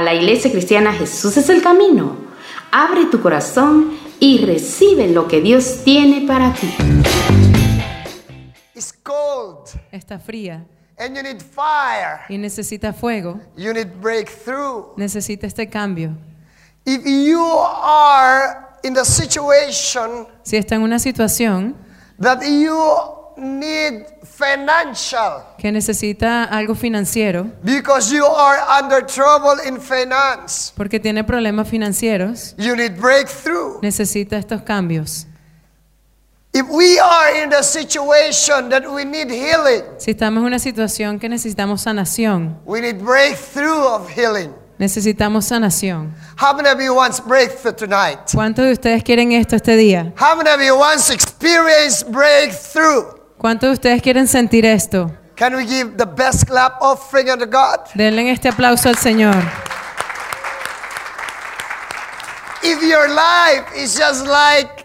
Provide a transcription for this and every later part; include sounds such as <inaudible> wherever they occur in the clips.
a la iglesia cristiana Jesús es el camino. Abre tu corazón y recibe lo que Dios tiene para ti. It's cold Está fría and you need fire. y necesita fuego. You need breakthrough. Necesita este cambio. If you are in the situation Si está en una situación that you need financial que necesita algo financiero, because you are under trouble in finance, porque tiene problemas financieros, you need breakthrough. necesita estos cambios. If we are in the situation that we need healing, Si estamos en una situación que necesitamos sanación, we need breakthrough of healing. necesitamos sanación. How many of you wants breakthrough tonight? ¿Cuántos de ustedes quieren esto este día? How many of you wants experience breakthrough? ¿Cuántos de ustedes quieren sentir esto? Can we give the best clap offering unto God? Denle este aplauso al Señor. If your life is just like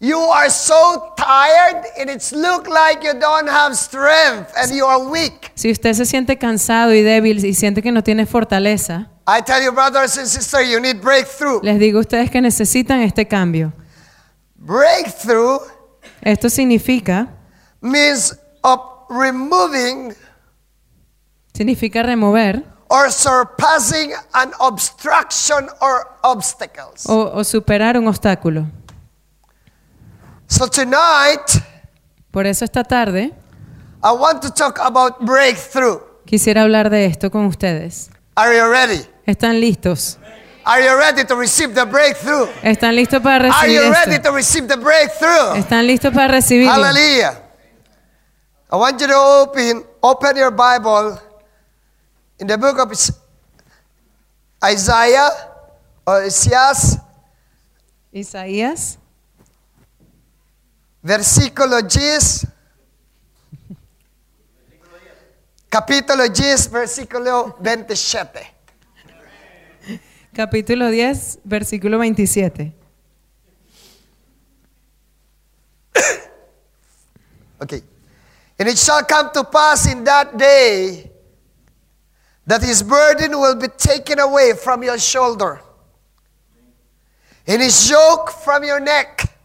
you are so tired and it's look like you don't have strength and you are weak. Si usted se siente cansado y débil y siente que no tiene fortaleza, I tell you brothers and sisters, you need breakthrough. les digo a ustedes que necesitan este cambio. Breakthrough Esto significa, means of removing significa remover or surpassing an obstruction or obstacles. o, o superar un obstáculo. So tonight, Por eso esta tarde I want to talk about breakthrough. quisiera hablar de esto con ustedes. Are you ready? ¿Están listos? Are you ready to receive the breakthrough? ¿Están listos para Are recibir you ready esto? to receive the breakthrough? ¿Están listos para recibirlo? Hallelujah. I want you to open open your Bible in the book of Isaiah or Isaias, Isaías, versículo 10. Capítulo 10, versículo 27. capítulo 10, versículo 27. Okay. And it shall come to pass in that day that his burden will be taken away from your shoulder, and his yoke from your neck,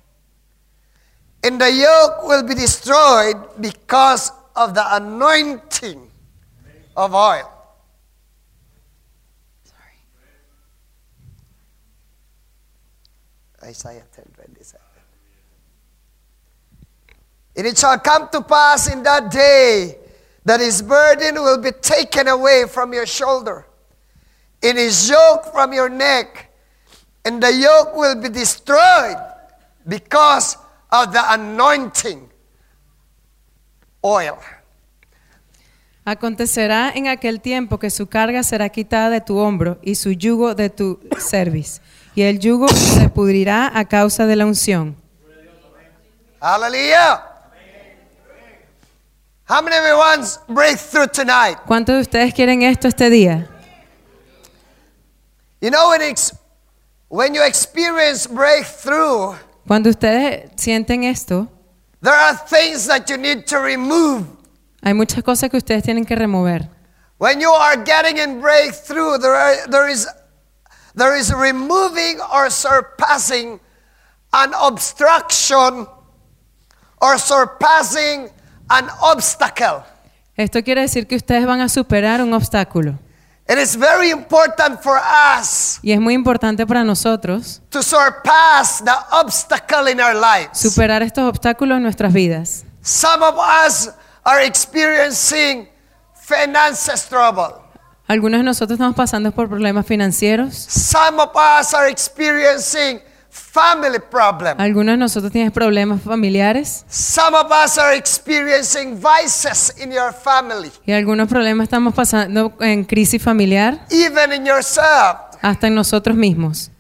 and the yoke will be destroyed because of the anointing of oil. Sorry. Isaiah 10 27. And it shall come to pass in that day that his burden will be taken away from your shoulder, and his yoke from your neck, and the yoke will be destroyed because of the anointing oil. Acontecerá en aquel tiempo que su carga será quitada de tu hombro y su yugo de tu cerviz, y el yugo se pudrirá a causa de la unción. Hallelujah. How many of you wants breakthrough tonight? ¿Cuántos de ustedes quieren esto este día? You know when, ex- when you experience breakthrough, Cuando ustedes sienten esto, there are things that you need to remove. hay muchas cosas que ustedes tienen que remover. When you are getting in breakthrough, there, are, there, is, there is removing or surpassing an obstruction or surpassing an obstacle. Esto quiere decir que ustedes van a superar un obstáculo. It is very important for us Y es muy importante para nosotros to surpass the obstacle in our lives. superar estos obstáculos en nuestras vidas. Some of us are experiencing finances trouble. Algunos de nosotros estamos pasando por problemas financieros. Some of us are experiencing family problems. Algunos de nosotros tienen problemas familiares. Some of us are experiencing vices in your family, Y algunos problemas estamos pasando en crisis familiar, even in yourself. hasta en nosotros mismos.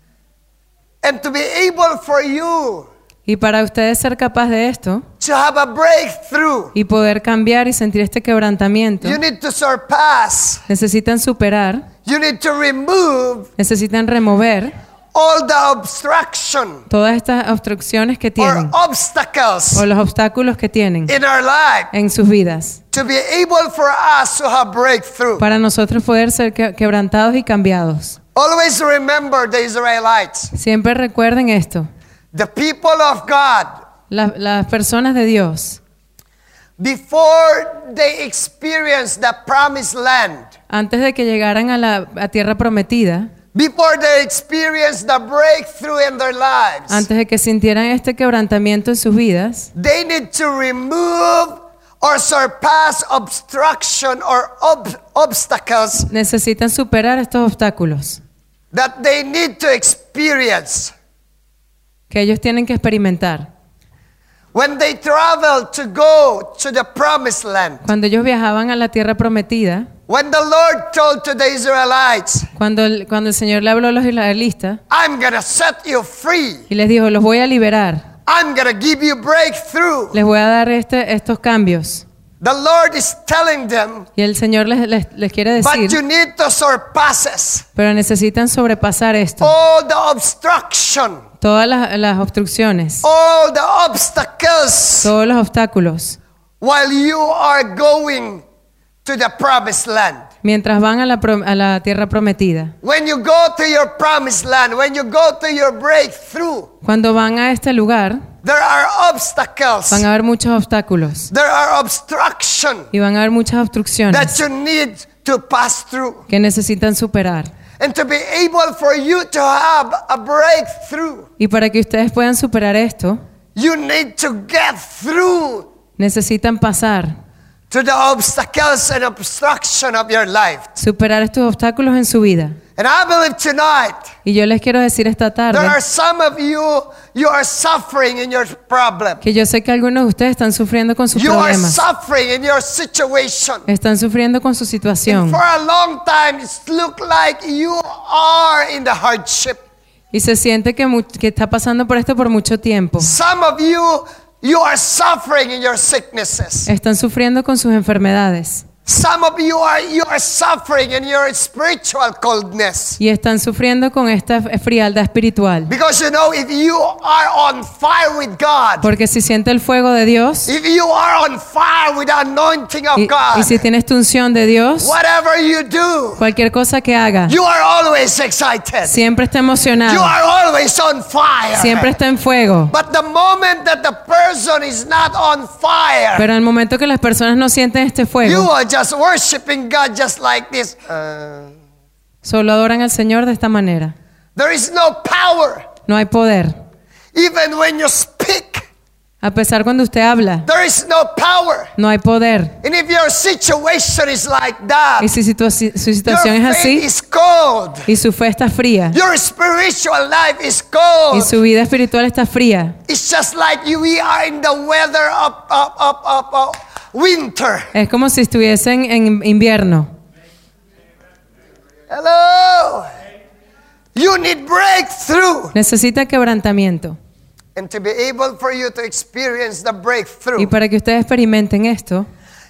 And to be able for you Y para ustedes ser capaz de esto to have a breakthrough, y poder cambiar y sentir este quebrantamiento, you need to surpass, necesitan superar, you need to remove necesitan remover all the obstruction todas estas obstrucciones que or tienen obstacles o los obstáculos que tienen in our life en sus vidas to be able for us to have breakthrough. para nosotros poder ser que- quebrantados y cambiados. Always remember the Israelites, Siempre recuerden esto, the people of God, la- las personas de Dios, before they experienced the promised land, antes de que llegaran a la a tierra prometida, before they experienced the breakthrough in their lives, antes de que sintieran este quebrantamiento en sus vidas, they need to remove or surpass obstruction or ob- obstacles necesitan superar estos obstáculos that they need to experience que ellos tienen que experimentar. when they travel to go to the promised land. Cuando ellos viajaban a la tierra prometida, When the Lord told to the Israelites, cuando el, cuando el Señor le habló a los israelitas I'm going to set you free. y les dijo, los voy a liberar, I'm going to give you breakthrough. les voy a dar este, estos cambios. The Lord is telling them, Y el Señor les, les, les quiere but you decir, need to surpass us. pero necesitan sobrepasar esto, all the obstruction, todas las, las obstrucciones, all the obstacles todos los obstáculos, while you are going to the promised land. mientras van a la, pro- a la tierra prometida. When you go to your promised land, when you go to your breakthrough, Cuando van a este lugar, there are obstacles, van a haber muchos obstáculos there are obstruction y van a haber muchas that obstrucciones you need to pass through. que necesitan superar. And to be able for you to have a breakthrough, Y para que ustedes puedan superar esto, you need to get through necesitan pasar, to the obstacles and obstruction of your life. superar estos obstáculos en su vida. And I believe tonight Y yo les quiero decir esta there tarde are some of you you are suffering in your problem. que yo sé que algunos de ustedes están sufriendo con sus You are problemas, suffering in your situation. están sufriendo con su And situación for a long time it's looked like you are in the hardship. y se siente que está pasando por esto por mucho tiempo. Some of you you are suffering in your sicknesses. Están sufriendo con sus enfermedades Some of you are you are suffering in your spiritual coldness. y están sufriendo con esta frialdad espiritual. Because you know if you are on fire with God, Porque si siente el fuego de Dios if you are on fire with the anointing of y, God, y si tienes tu unción de Dios, whatever you do, cualquier cosa que haga, you are always excited. siempre está You emocionado, are always on fire. siempre está en fuego. But the moment that the person is not on fire, Pero en el momento que las personas no sienten este you fuego, are just worshiping God just like this. Uh, solo adoran al Señor de esta manera. there is no power. No hay poder. Even when you speak, A pesar cuando usted habla, there is no power. no hay poder. And if your situation is like that, Y si situa- su your situación es faith así is cold. y su fe está fría Your spiritual life is y cold. su vida espiritual está fría, It's just like you, we are in the weather of winter. es como si estuviesen en invierno. Hello. You need breakthrough. Necesita quebrantamiento. And to be able for you to experience the breakthrough, Y para que ustedes experimenten esto,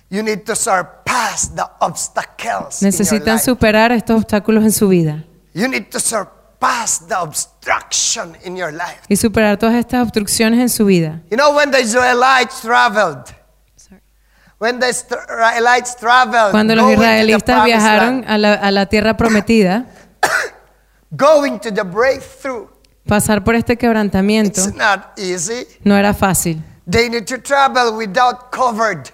you need to surpass the obstacles. in your necesitan life. superar estos obstáculos en su vida You need to surpass the obstruction in your life. y superar todas estas obstrucciones en su vida. You know when the Israelites traveled, when the Israelites traveled, Cuando los going to the israelitas viajaron a la, a la tierra prometida, <coughs> going to the breakthrough, pasar por este quebrantamiento it's not easy. no era fácil. They need to travel without covered.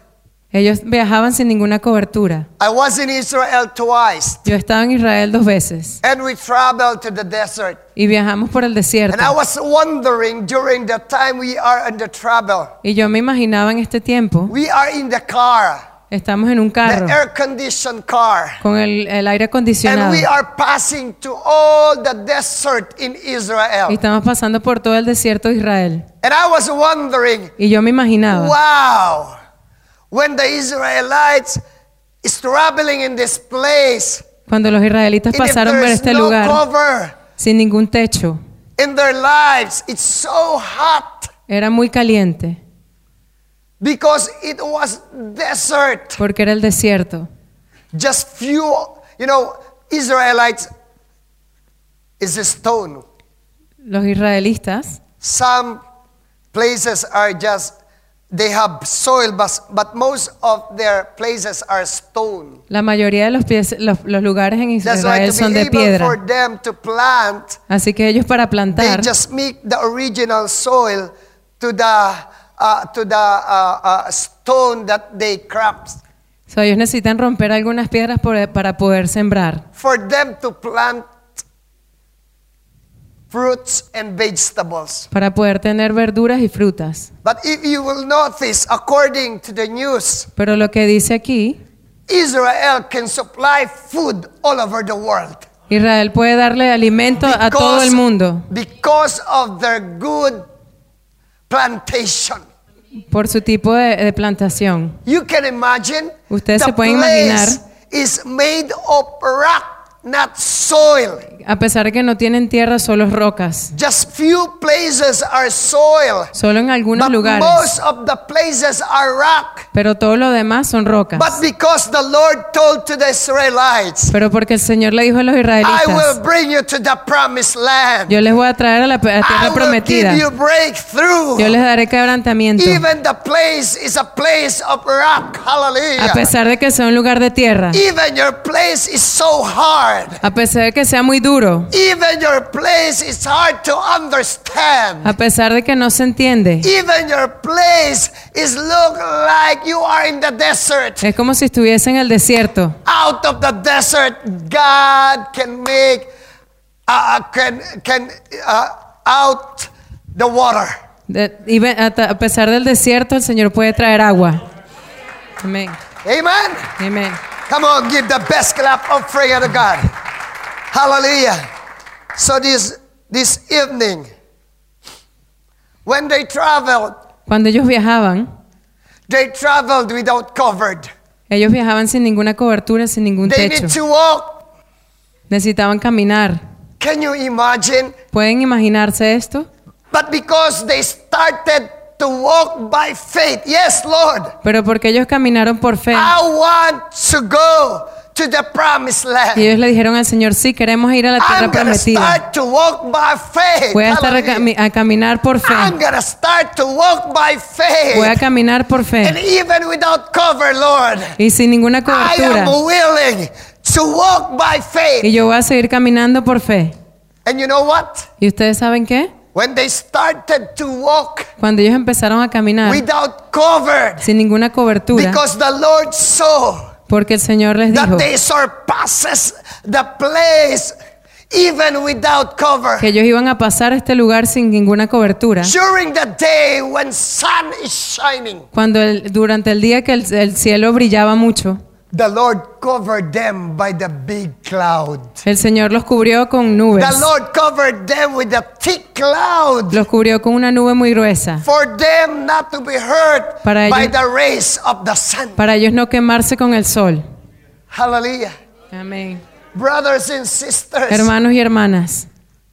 Ellos viajaban sin ninguna cobertura. I was in Israel twice, Yo estaba en Israel dos veces and we traveled to the desert. y viajamos por el desierto. And I was wondering during the time we are on the travel, Y yo me imaginaba en este tiempo, we are in the car, estamos en un carro the air conditioned car, con el, el aire and acondicionado we are passing to all the desert in y Israel. estamos pasando por todo el desierto de Israel. And I was wondering, Y yo me imaginaba, wow, when the Israelites is traveling in this place, cuando los israelitas pasaron por este no lugar cover sin ningún techo, in their lives, it's so hot era muy caliente because it was desert. porque era el desierto. Just few, you know, Israelites is a stone. Los israelitas, Some places are just, they have soil, but, but most of their places are stone. la mayoría de los, pies- los, los lugares en That's why Israel to son be de able for piedra. them to plant, Así que ellos para they plantar just make the original soil to the, uh, to the uh, uh, stone that they craft so, ellos necesitan romper algunas piedras por- para poder sembrar, for them to plant fruits and vegetables. para poder tener verduras y frutas. But if you will notice, according to the news, Pero lo que dice aquí, Israel can supply food all over the world. Israel puede darle alimento a todo el mundo because of their good plantation. por su tipo de, de plantación. You can imagine Ustedes the se pueden place imaginar. is made of rock, not soil. A pesar de que no tienen tierra, solo rocas. Just few places are soil. Solo en algunos But lugares. most of the places are rock. Pero todo lo demás son rocas. But because the Lord told to the Israelites, Pero porque el Señor le dijo a los I will israelitas, bring you to the promised land. yo les voy a traer a la I tierra will prometida. give you breakthrough. Yo les daré quebrantamiento. Even the place is a place of rock. Hallelujah. A pesar de que sea un lugar de tierra. Even your place is so hard. A pesar de que sea muy duro. Even your place is hard to understand. A pesar de que no se entiende. Even your place is look like you are in the desert. Es como si estuviese en el desierto. Out of the desert, God can make, uh, can can uh, out the water. De- ta- a pesar del desierto, el Señor puede traer agua. Amén. Amen. Amén. Come on, give the best clap of prayer to God. Hallelujah. So this this evening, when they traveled, Cuando ellos viajaban, they traveled without covered. ellos viajaban sin ninguna cobertura, sin ningún They techo. need to walk. Necesitaban caminar. Can you imagine? ¿Pueden imaginarse esto? But because they started to walk by faith, yes, Lord, Pero porque ellos caminaron por fe. I want to go to the promised Y land. ellos le dijeron al Señor, sí, queremos ir a la tierra I'm going to prometida. start to walk by faith. Voy a estar a, Hallelujah. cami- a caminar por fe. I'm going to start to walk by faith. Voy a caminar por And fe. even without cover, Lord, Y sin ninguna I cobertura. am willing to walk by Y faith. yo voy a seguir caminando por fe. And you know what? ¿Y ustedes saben qué? When they started to walk Cuando ellos empezaron a caminar without cover, sin ninguna cobertura, because the Lord saw porque el Señor les dijo that they surpasses the place even without cover. que ellos iban a pasar este lugar sin ninguna cobertura. During the day when sun is shining, Cuando el- durante el día que el, el cielo brillaba mucho, the Lord covered them by the big cloud. el Señor los cubrió con nubes. The Lord covered them with a thick cloud Los cubrió con una nube muy gruesa for them not to be hurt Para by ellos- the rays of the sun. para ellos no quemarse con el sol. Hallelujah. Amén. Brothers and sisters, Hermanos y hermanas,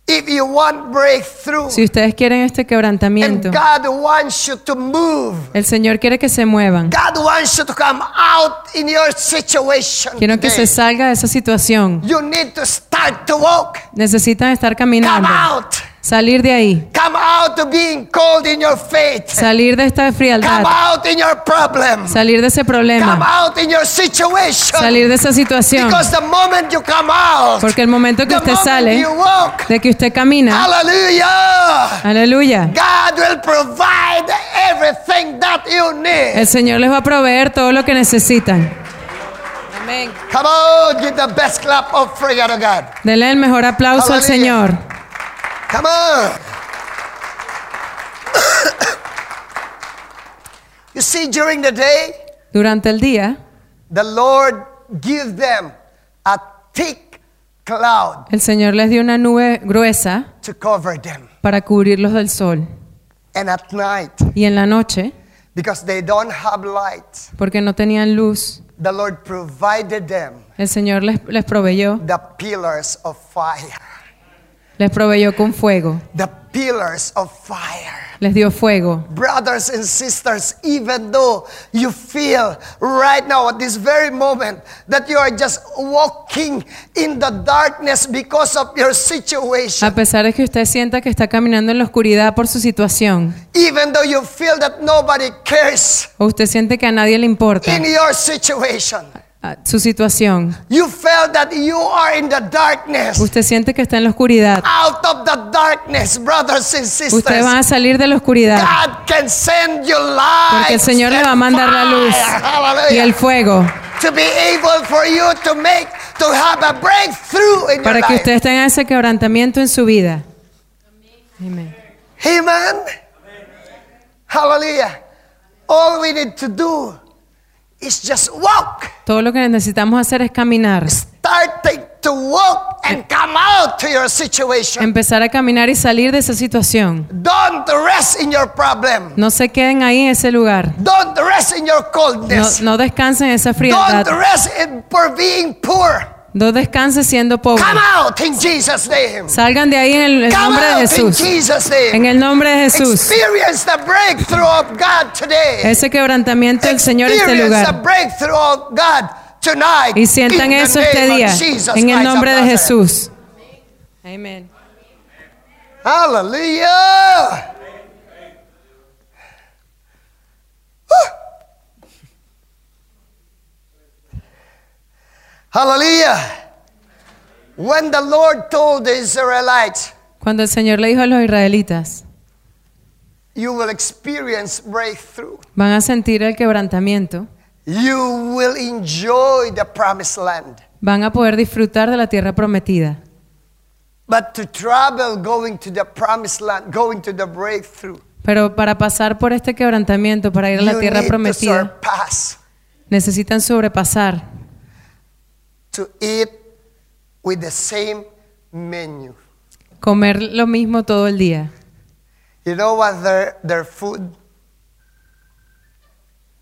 if you want breakthrough si ustedes quieren este and quebrantamiento, God wants you to move, el Señor quiere que se muevan. God wants you to come out in your situation. Quiero que today. se salga de esa situación. You need to start to walk. Necesitan estar Come caminando. out. Salir de ahí. Come out to being cold in your faith. Salir de esta Come frialdad. out in your problem. Salir de ese Come problema. out in your situation. Salir de esa situación. Because the moment you come out, Porque el momento que usted sale, you walk, de que usted camina, hallelujah, aleluya, God will provide everything that you need. el Señor les va a proveer todo lo que necesitan. Amén. Come on, give the best clap of prayer to God. Denle el mejor aplauso al Aleluya. Señor. Come on. <coughs> you see, during the day, Durante el día, the Lord give them a thick cloud el Señor les dio una nube gruesa to cover them. para cubrirlos del sol. And at night, Y en la noche, because they don't have light, porque no tenían luz, the Lord provided them el Señor les, les proveyó, the pillars of fire. Les proveyó con fuego. the pillars of fire. Les dio fuego. Brothers and sisters, even though you feel right now at this very moment that you are just walking in the darkness because of your A situation, pesar de que usted sienta que está caminando en la oscuridad por su situación, even though you feel that nobody cares o usted siente que a nadie le importa in your situation, su situación, you felt that you are in the darkness. usted siente que está en la oscuridad, Out of the darkness, brothers and ustedes sisters, van a salir de la oscuridad God can send you light. porque el Señor le va a mandar la luz y el fuego para que life. ustedes tengan ese quebrantamiento en su vida. Amén. Amen. Hallelujah. All we need to do is just walk. Todo lo que necesitamos hacer es caminar, Starting to walk and come out to your situation. empezar a caminar y salir de esa situación. Don't rest in your problem. No se queden ahí en ese lugar. Don't rest in your coldness. no descansen en esa Don't frialdad. rest in for being poor. No descansen siendo pobres. Come out in Jesus' name. Salgan de ahí en el, nombre de in Jesús. Jesus' name. En el nombre de Jesús. Experience the breakthrough of God today. Ese quebrantamiento del Señor en este the lugar. breakthrough of God tonight. Y sientan eso este día. Jesus En el nombre de. Jesús. Amén. Hallelujah. Woo. Hallelujah. When the Lord told the Israelites, Cuando el Señor le dijo a los israelitas, you will experience breakthrough. van a sentir el quebrantamiento, You will enjoy the promised land. van a poder disfrutar de la tierra prometida. But to travel going to the promised land, going to the breakthrough, Pero para pasar por este quebrantamiento, para ir a la you tierra need to prometida, surpass necesitan sobrepasar, to eat with the same menu. comer lo mismo todo el día. You know what their, their food?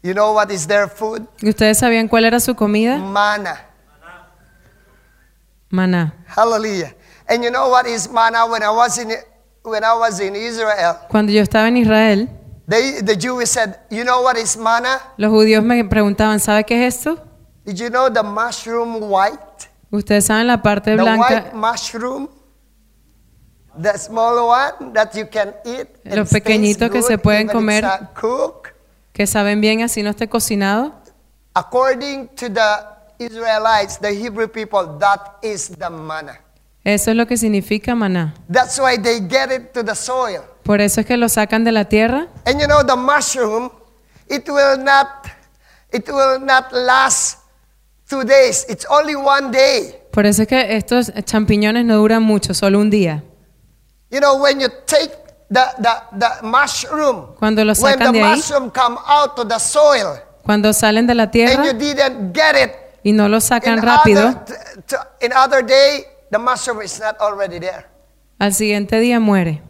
You know what is their food? ¿Y ustedes sabían cuál era su comida? Manna. Maná. Hallelujah. And you know what is manna when I was in when I was in Israel? Cuando yo estaba en Israel, They, the Jews said, "You know what is manna? los judíos me preguntaban, ¿sabe qué es esto? Did you know the mushroom white? Ustedes saben la parte The white blanca, mushroom? The small one that you can eat. Los pequeñitos que good se pueden even comer. it's not cooked. que saben bien así no esté cocinado. According to the Israelites, the Hebrew people, that is the manna. Eso es lo que significa maná. That's why they get it to the soil. Por eso es que lo sacan de la tierra. And you know the mushroom, it will not it will not last two days. It's only one day. Por eso es que estos champiñones no duran mucho, solo un día. You know, when you take the, the, the mushroom, Cuando lo when the de ahí, mushroom come out to the soil cuando salen de la and you tierra didn't get it y no lo in sacan rápido, other, t- t- in other day, the mushroom is not already there. al siguiente día muere.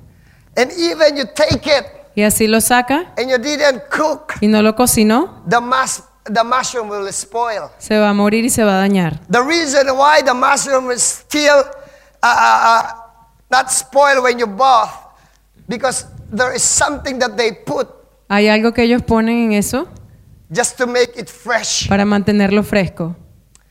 And even you take it Y así lo saca and you didn't cook, y no lo cocinó, the, mus- the mushroom will spoil. se va a morir y se va a dañar. The reason why the mushroom is still uh, uh, uh, not spoiled when you bath, because there is something that they put Hay algo que ellos ponen en eso just to make it fresh. para mantenerlo fresco.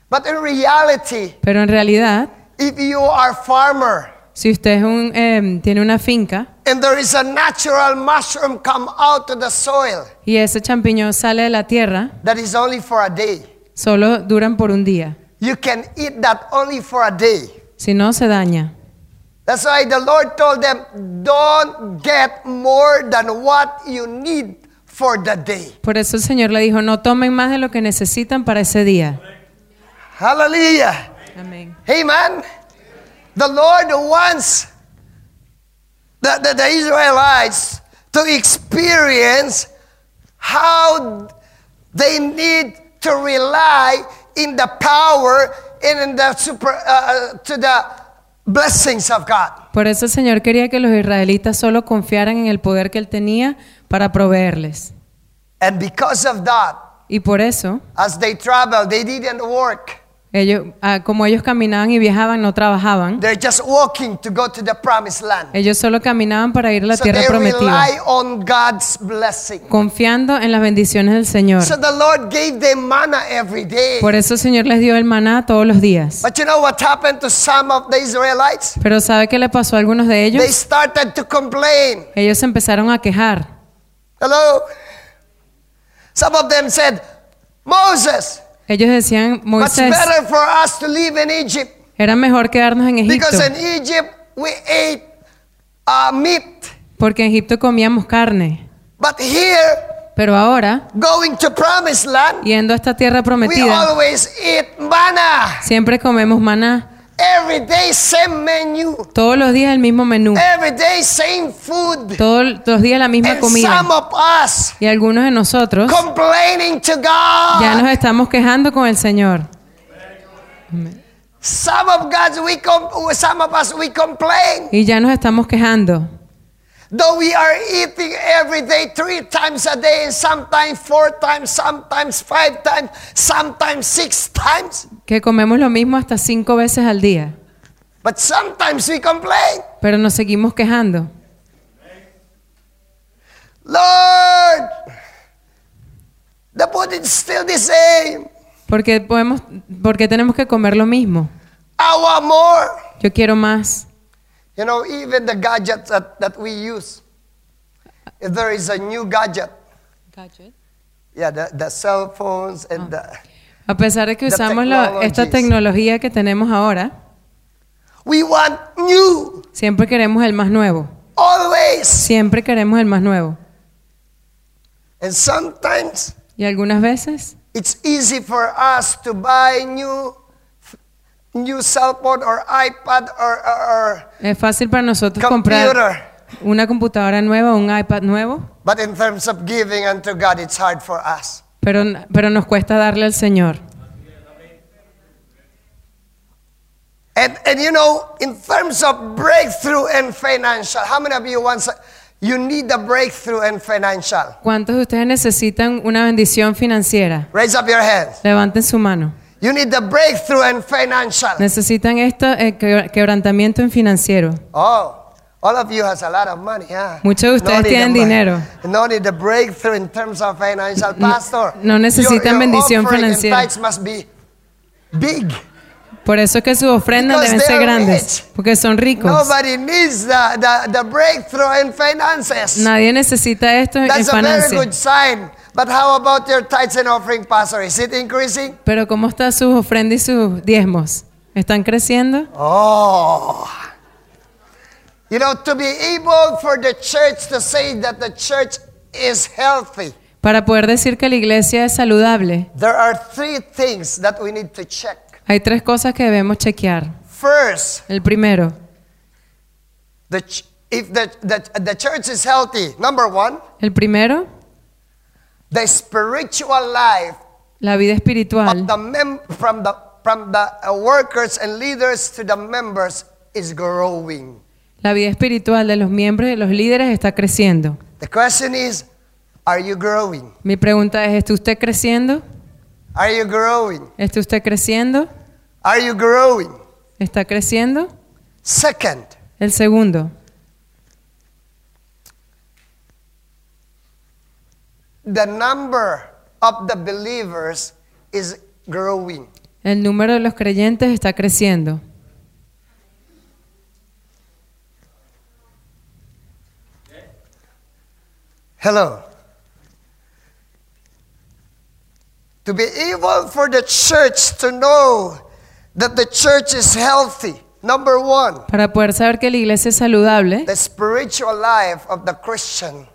But in reality, Pero en realidad, if you are farmer si usted es un, eh, tiene una finca and there is a natural mushroom come out of the soil, y ese champiñón sale de la tierra, that is only for a day. solo duran por un día. You can eat that only for a day. Si no, se daña. That's why the Lord told them, don't get more than what you need for the day. Por eso el Señor le dijo, no tomen más de lo que necesitan para ese día. Hallelujah. Amén. Amen. The Lord wants the, the, the Israelites to experience how they need to rely in the power and in the super, uh, to the blessings of God. Por eso el Señor quería que los israelitas solo confiaran en el poder que Él tenía para proveerles. And because of that, Y por eso, as they traveled, they didn't work. Ellos, ah, como ellos caminaban y viajaban, no trabajaban. They're just walking to go to the promised land. Ellos solo caminaban para ir a la So tierra they prometida, rely on God's blessing. confiando en las bendiciones del Señor. So the Lord gave them manna every day. Por eso el Señor les dio el maná todos los días. But you know what happened to some of the Israelites? Pero ¿sabe qué le pasó a algunos de They ellos? started to complain. Ellos empezaron a quejar. Hello? Some of them said, Moses, Ellos decían, it's Moisés, better for us to live in Egypt era mejor quedarnos en Egipto, because in Egypt we ate meat. porque en Egipto comíamos carne. But here, Pero ahora, going to promised land, yendo a esta tierra prometida, siempre comemos maná. Every day, same menu. Todos los días el mismo menú. Every day, same food. Todos los días la misma And comida. some of us Y algunos de nosotros complaining to God. ya nos estamos quejando con el Señor. Some of God's we some of us we complain. Y ya nos estamos quejando. Though we are eating every day three times a day, and sometimes four times, sometimes five times, sometimes six times. Que comemos lo mismo hasta cinco veces al día. But sometimes we complain. Pero nos seguimos quejando. Lord, the food is still the same. Porque podemos, porque tenemos que comer lo mismo. I want more. Yo quiero más. You know, even the gadgets that, that we use. If there is a new gadget, yeah, the, the cell phones and the, A pesar de que usamos la- esta tecnología que tenemos ahora, we want new siempre queremos el más nuevo. always. Siempre queremos el más nuevo. And sometimes Y algunas veces it's easy for us to buy new new cell phone or iPad or, es fácil para nosotros comprar una computadora nueva un iPad nuevo, But in terms of giving unto God, it's hard for us. Pero, pero nos cuesta darle al Señor. And, and you know, in terms of breakthrough and financial, how many of you want you need a breakthrough and financial? ¿Cuántos de ustedes necesitan una bendición financiera? Raise up your hands. Levanten su mano. You need the breakthrough and financial. Necesitan esto, eh, que- quebrantamiento en financiero. Oh, all of you has a lot of money, yeah. Muchos de ustedes need tienen dinero. No need the breakthrough in terms of financial, pastor. no necesitan Your- your bendición financiera. must be big. Por eso es que sus ofrendas deben ser grandes, rich. porque son ricos. Nobody needs the, the, the breakthrough in finances. Nadie necesita esto en That's a very good finanzas. sign. But how about your tithes and offering, Pastor? Is it increasing? Pero ¿cómo están sus ofrendas y sus diezmos? ¿Están creciendo? Oh. You know, to be able for the church to say that the church is healthy, Para poder decir que la iglesia es saludable, there are three things that we need to check. hay tres cosas que debemos chequear. First, El primero, the if the, the, the church is healthy, number one, el primero, the spiritual life la vida espiritual of the mem- from the from the workers and leaders to the members is growing. La vida espiritual de los miembros y de los líderes está creciendo. The question is, are you growing? Mi pregunta es, ¿está usted creciendo? Are you growing? ¿Está usted creciendo? Are you growing? ¿Está creciendo? Second, El segundo, the number of the believers is growing. el número de los creyentes está creciendo. Hello. To be able for the church to know that the church is healthy, number one, Para poder saber que la iglesia es saludable, the spiritual life of the Christian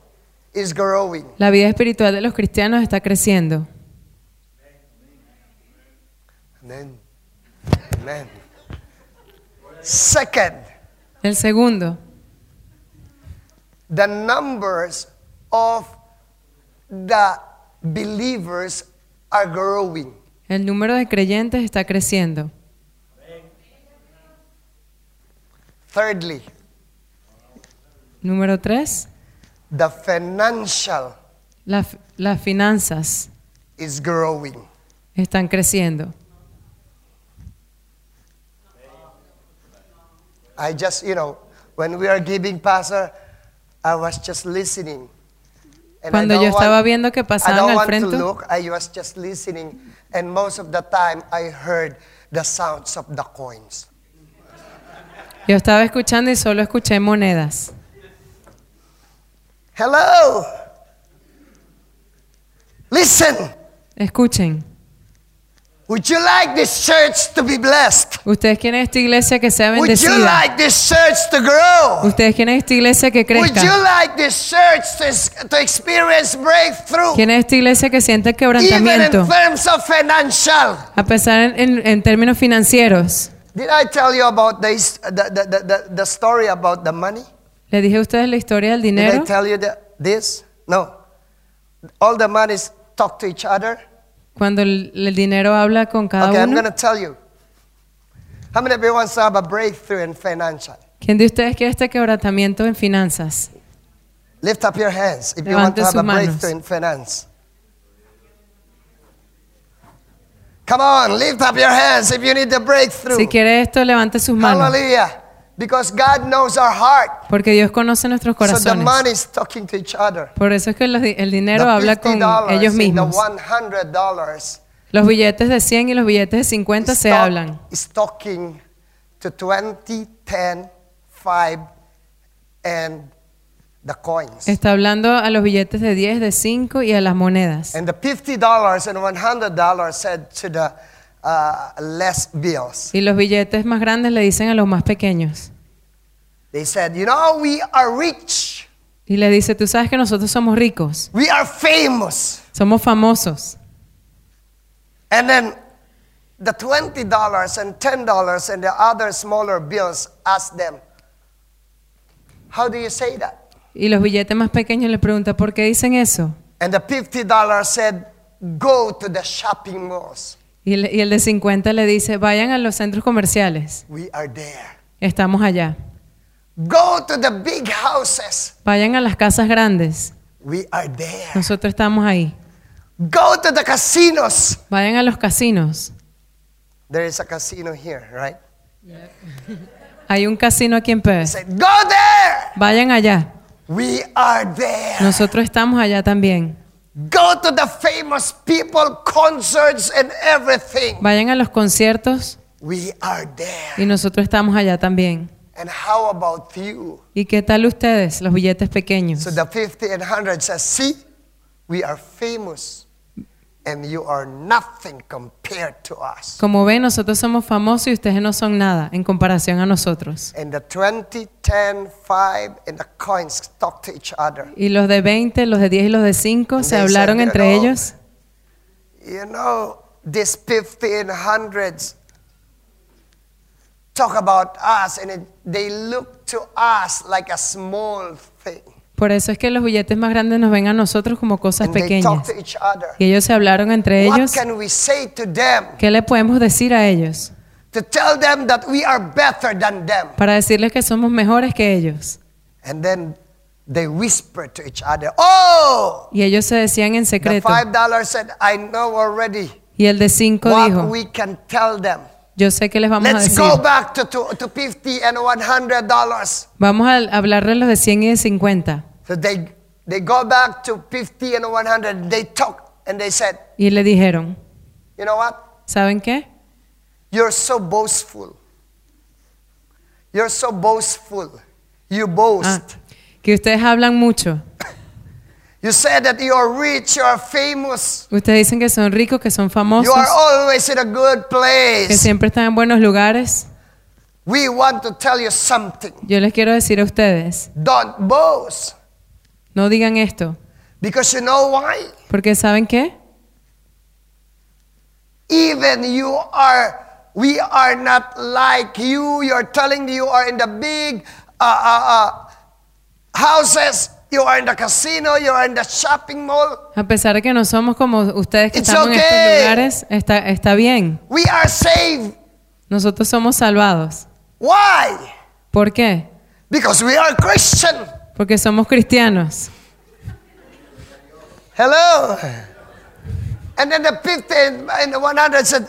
is growing. la vida espiritual de los cristianos está creciendo. Amen. Amen. Second, El segundo, the numbers of the believers are growing. El número de creyentes está creciendo. Thirdly, número tres, the financial la, las finanzas is growing. están creciendo. I just, you know, when we are giving pastor, I was just listening. Cuando yo estaba want- viendo que pasaban al frente, look, I was just listening. And most of the time, I heard the sounds of the coins. yo estaba escuchando y solo escuché monedas. Hello! Listen! Escuchen, Would you like this church to be blessed? ustedes quieren esta iglesia que sea Would you bendecida. like this church to grow? Ustedes quieren esta iglesia que Would you crezca. like this church to, experience breakthrough? Quieren esta iglesia que sienta Even in quebrantamiento. terms of financial. A pesar en, en- en términos financieros. Did I tell you about the, the, the, the, the story about the money? ¿Les dije a ustedes la historia del Did I dinero? tell you the, this? No. All the monies talk to each other. Cuando el, el dinero habla con cada okay, I'm uno. going to tell you. How many of you wants to have a breakthrough in financial? ¿Quién de ustedes quiere este quebrantamiento en finanzas? Lift up your hands if you want Levante to have sus a manos. breakthrough in finance. Come on, lift up your hands if you need the breakthrough. Si quiere esto, levante sus manos. Hallelujah. Because God knows our heart. Porque Dios conoce nuestros So the corazones. money is talking to each other. Por eso es que los el The dinero habla con $50 ellos and the mismos. $100 Los billetes de 100 y los billetes de 50 is se talk- hablan. is talking to 20, 10, 5, and the coins. Está hablando a los billetes de 10, de 5 y a las monedas. And the $50 and $100 said to the uh, less bills. Y los billetes más grandes le dicen a los más pequeños. They said, You know, we are rich. Y le dice, tú sabes que nosotros somos ricos, We are famous. somos famosos. And then the $20 and $10 and the other smaller bills asked them, How do you say that? Y los billetes más pequeños le preguntan, ¿por qué dicen eso? And the $50 said, Go to the shopping malls. Y el, y el de 50 le dice, vayan a los centros comerciales, We are there. estamos allá. Go to the big houses. Vayan a las casas grandes, We are there. nosotros estamos ahí. Go to the casinos. Vayan a los casinos. There is a casino here, right? <laughs> Hay un casino aquí en Pérez. Go there. Vayan allá. We are there. Nosotros estamos allá también. Go to the famous people, concerts, and everything. Vayan a los conciertos We are there. y nosotros estamos allá también. And how about you? ¿Y qué tal ustedes, los billetes pequeños? So the 50 and 100 says, See, we are famous, and you are nothing compared to us. Como ven, nosotros somos famosos y ustedes no son nada en comparación a nosotros. And the 20, 10, 5, and the coins talk to each other. Y los de 20, los de 10 y los de 5 se They hablaron said, entre "You know, ellos. You know, these 50 and hundreds talk about us, and it, they look to us like a small thing. Por eso es que los billetes más grandes nos ven a nosotros como cosas pequeñas. Y ellos se hablaron entre ellos. ¿Qué le podemos decir a ellos? to tell them that we are better than them? Para decirles que somos mejores que ellos. And then they whisper to each other, Oh, Y ellos se decían en secreto. $5 said, I know already Y el de 5 what dijo, yo sé que les vamos a Let's decir. go back to, to, to 50 and $100. Vamos a de los de 100 y de 50. So they, they go back to 50 and 100. They talk and they said, Y le dijeron, You know what? ¿saben qué? You're so boastful. You're so boastful. You boast. Ah, que ustedes hablan mucho. <coughs> You say that you are rich, you are famous, Ustedes dicen que son ricos, que son famosos. you are always in a good place. que siempre están en buenos lugares. We want to tell you something. Yo les quiero decir a ustedes, Don't boast. no digan esto, Because you know why? porque ¿saben qué? Even you are, we are not like you. You're telling you are in the big uh, uh, uh, houses, you are in the casino, you are in the shopping mall. A pesar de que no somos como ustedes que It's estamos en okay. estos lugares, está, está bien. We are saved. Nosotros somos salvados. Why? ¿Por qué? Because we are Christian. Porque somos cristianos. Hello. And then the 50 and the 100 said,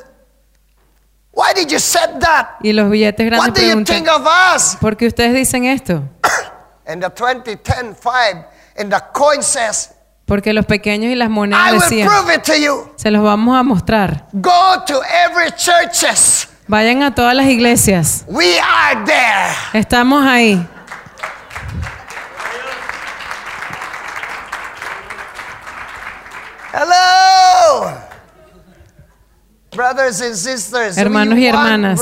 Why did you set that? Y los billetes grandes What do you think preguntan, of us? ¿por qué ustedes dicen esto? <coughs> And the 2010 5 and the coin says, Porque los pequeños y las monedas decían, prove it to you. se los vamos a mostrar. Go to every churches. Vayan a todas las iglesias. We are there. Estamos ahí. Hello. Brothers and sisters, Hermanos y hermanas.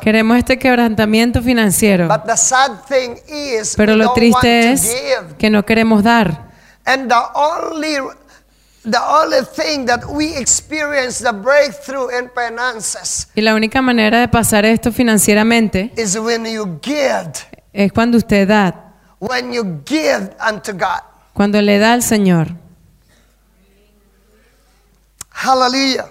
Queremos este quebrantamiento financiero. But the sad thing is Pero lo triste es que no queremos dar. And the only the only thing that we experience the breakthrough in finances Y la única manera de pasar esto financieramente is when you give, es cuando usted da, when you give unto God. cuando le da al Señor. Hallelujah.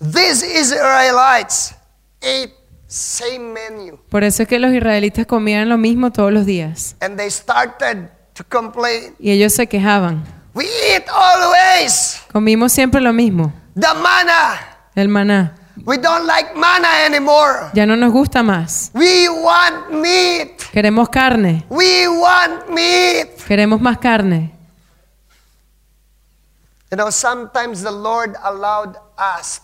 These Israelites ate same menu Por eso es que los israelitas comían lo mismo todos los días. and they started to complain. Y ellos se quejaban. We eat always Comimos siempre lo mismo, the manna. el maná. We don't like manna anymore. Ya no nos gusta más. We want meat. Queremos carne. We want meat. Queremos más carne. You know, sometimes the Lord allowed us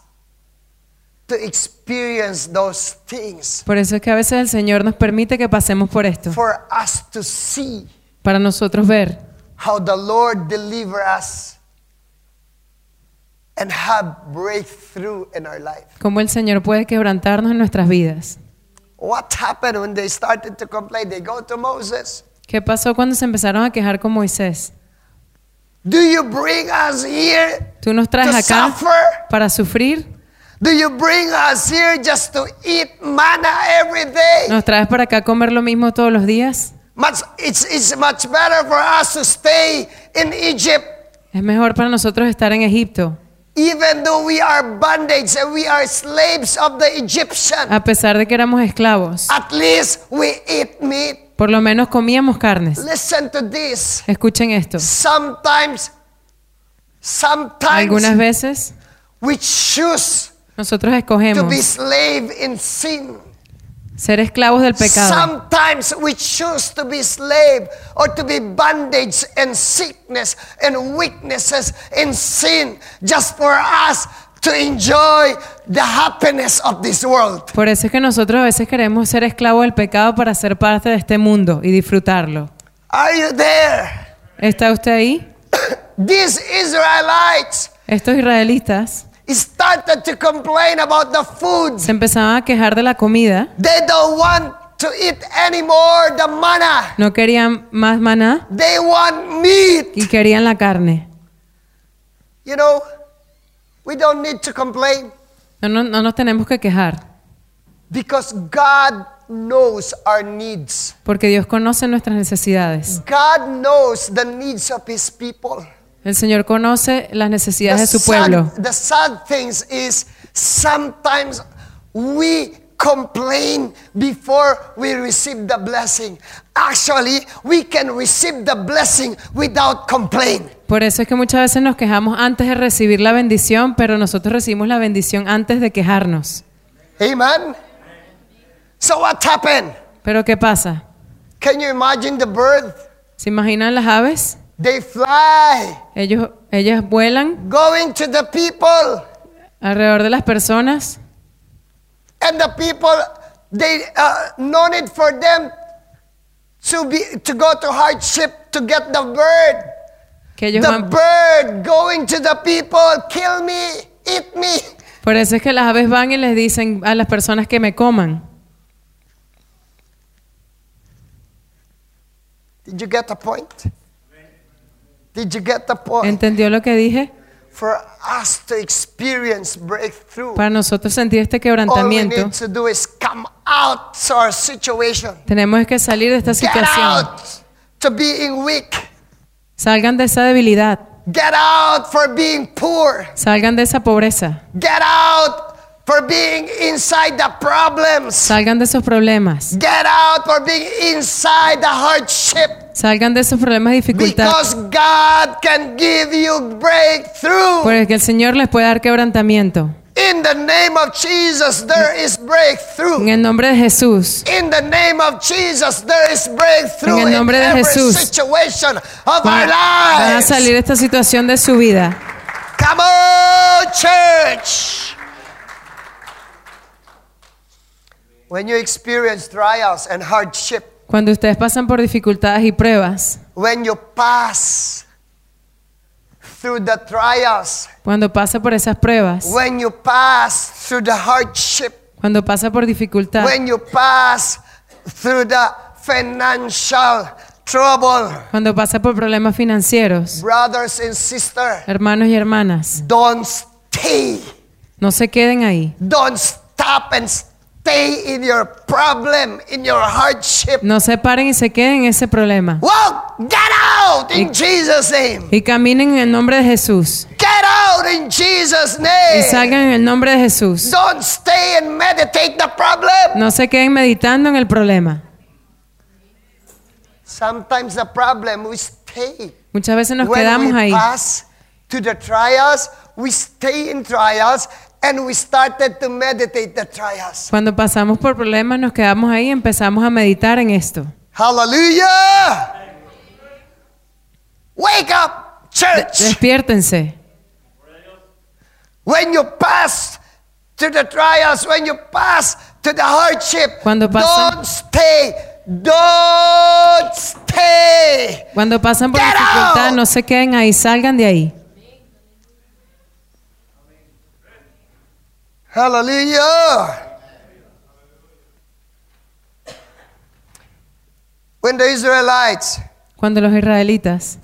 to experience those things Por eso es que a veces el Señor nos permite que pasemos por esto. for us to see Para nosotros ver how the Lord deliver us and have breakthrough in our life. cómo el Señor puede quebrantarnos en nuestras vidas. What happened when they started to complain? They go to Moses. ¿Qué pasó cuando se empezaron a quejar con Moisés? Do you bring us here ¿Tú nos traes to acá suffer? para sufrir? Do you bring us here just to eat manna every day? ¿Nos traes para acá comer lo mismo todos los días? Much, it's, it's much better for us to stay in Egypt, Es mejor para nosotros estar en Egipto, even though we are bondage and we are slaves of the Egyptian. a pesar de que éramos esclavos. At least we eat meat. Por lo menos comíamos carnes. Listen to this. Escuchen esto. Sometimes, sometimes Algunas veces we choose nosotros to be escogemos slave in sin. ser esclavos del pecado. Sometimes we choose to be slave or to be bondage and sickness and weaknesses in sin just for us to enjoy the happiness of this world. Por eso es que nosotros a veces queremos ser esclavos del pecado para ser parte de este mundo y disfrutarlo. Are you there? ¿Está usted ahí? These Israelites Estos israelitas started to complain about the food. se empezaban a quejar de la comida, They don't want to eat anymore the manna. no querían más maná They want meat. y querían la carne. You know, we don't need to complain No, no, no nos tenemos que quejar, because God knows our needs. porque Dios conoce nuestras necesidades. God knows the needs of his people. El Señor conoce las necesidades de The su pueblo. sad, the sad things is sometimes we complain before we receive the blessing. Actually, we can receive the blessing without complaint. Por eso es que muchas veces nos quejamos antes de recibir la bendición, pero nosotros recibimos la bendición antes de quejarnos. Amen. So what happened? Pero ¿qué pasa? Can you imagine the bird? ¿Se imaginan las aves? They fly, Ellos, ellas vuelan going to the people, alrededor de las personas and the people they uh, no need for them to be to go to hardship to get the bird. The bird going to the people, kill me, eat me. Por eso es que las aves van y les dicen a las personas que me coman. Did you get the point? Did you get the point? ¿Entendió lo que dije? For us to experience breakthrough, Para nosotros sentir este all we quebrantamiento, need to do is come out to our situation. tenemos que salir de esta Get situación. out to being weak. Salgan de esa debilidad. Get out for being poor. Salgan de esa pobreza. Get out for being inside the problems. Salgan de esos problemas. Get out for being inside the hardship. Salgan de esos problemas de dificultad. Because God can give you breakthrough Porque el Señor les puede dar quebrantamiento in the name of Jesus, there is breakthrough. En el nombre de Jesús. In the name of Jesus, there is breakthrough En el nombre de every Jesús. situation of our Van, van a lives. salir de esta situación de su vida. Come on, church. When you experience trials and hardship, Cuando ustedes pasan por dificultades y pruebas, when you pass through the trials, cuando pasa por esas pruebas, when you pass through the hardship, cuando pasa por dificultad, when you pass through the financial trouble, cuando pasa por problemas financieros, brothers and sisters, hermanos y hermanas, don't stay. no se queden ahí. Don't stop and stay in your problem, in your hardship. No se paren y se queden en ese problema. Well, get out in Jesus' name. Y caminen en el nombre de Jesús. Get out in Jesus' Y name. salgan en el nombre de Jesús. Don't stay and meditate the problem. No se queden meditando en el problema. Sometimes the problem we stay. Muchas veces nos when quedamos we ahí. pass to the trials, we stay in trials and we started to meditate the trials. Cuando pasamos por problemas nos quedamos ahí y empezamos a meditar en esto. Hallelujah! Wake up, church! Despiértense. When you pass to the trials, when you pass to the hardship, Cuando don't stay. Don't stay. Cuando pasan por Get dificultad out. no se queden ahí, salgan de ahí. Hallelujah. When the Israelites Cuando los israelitas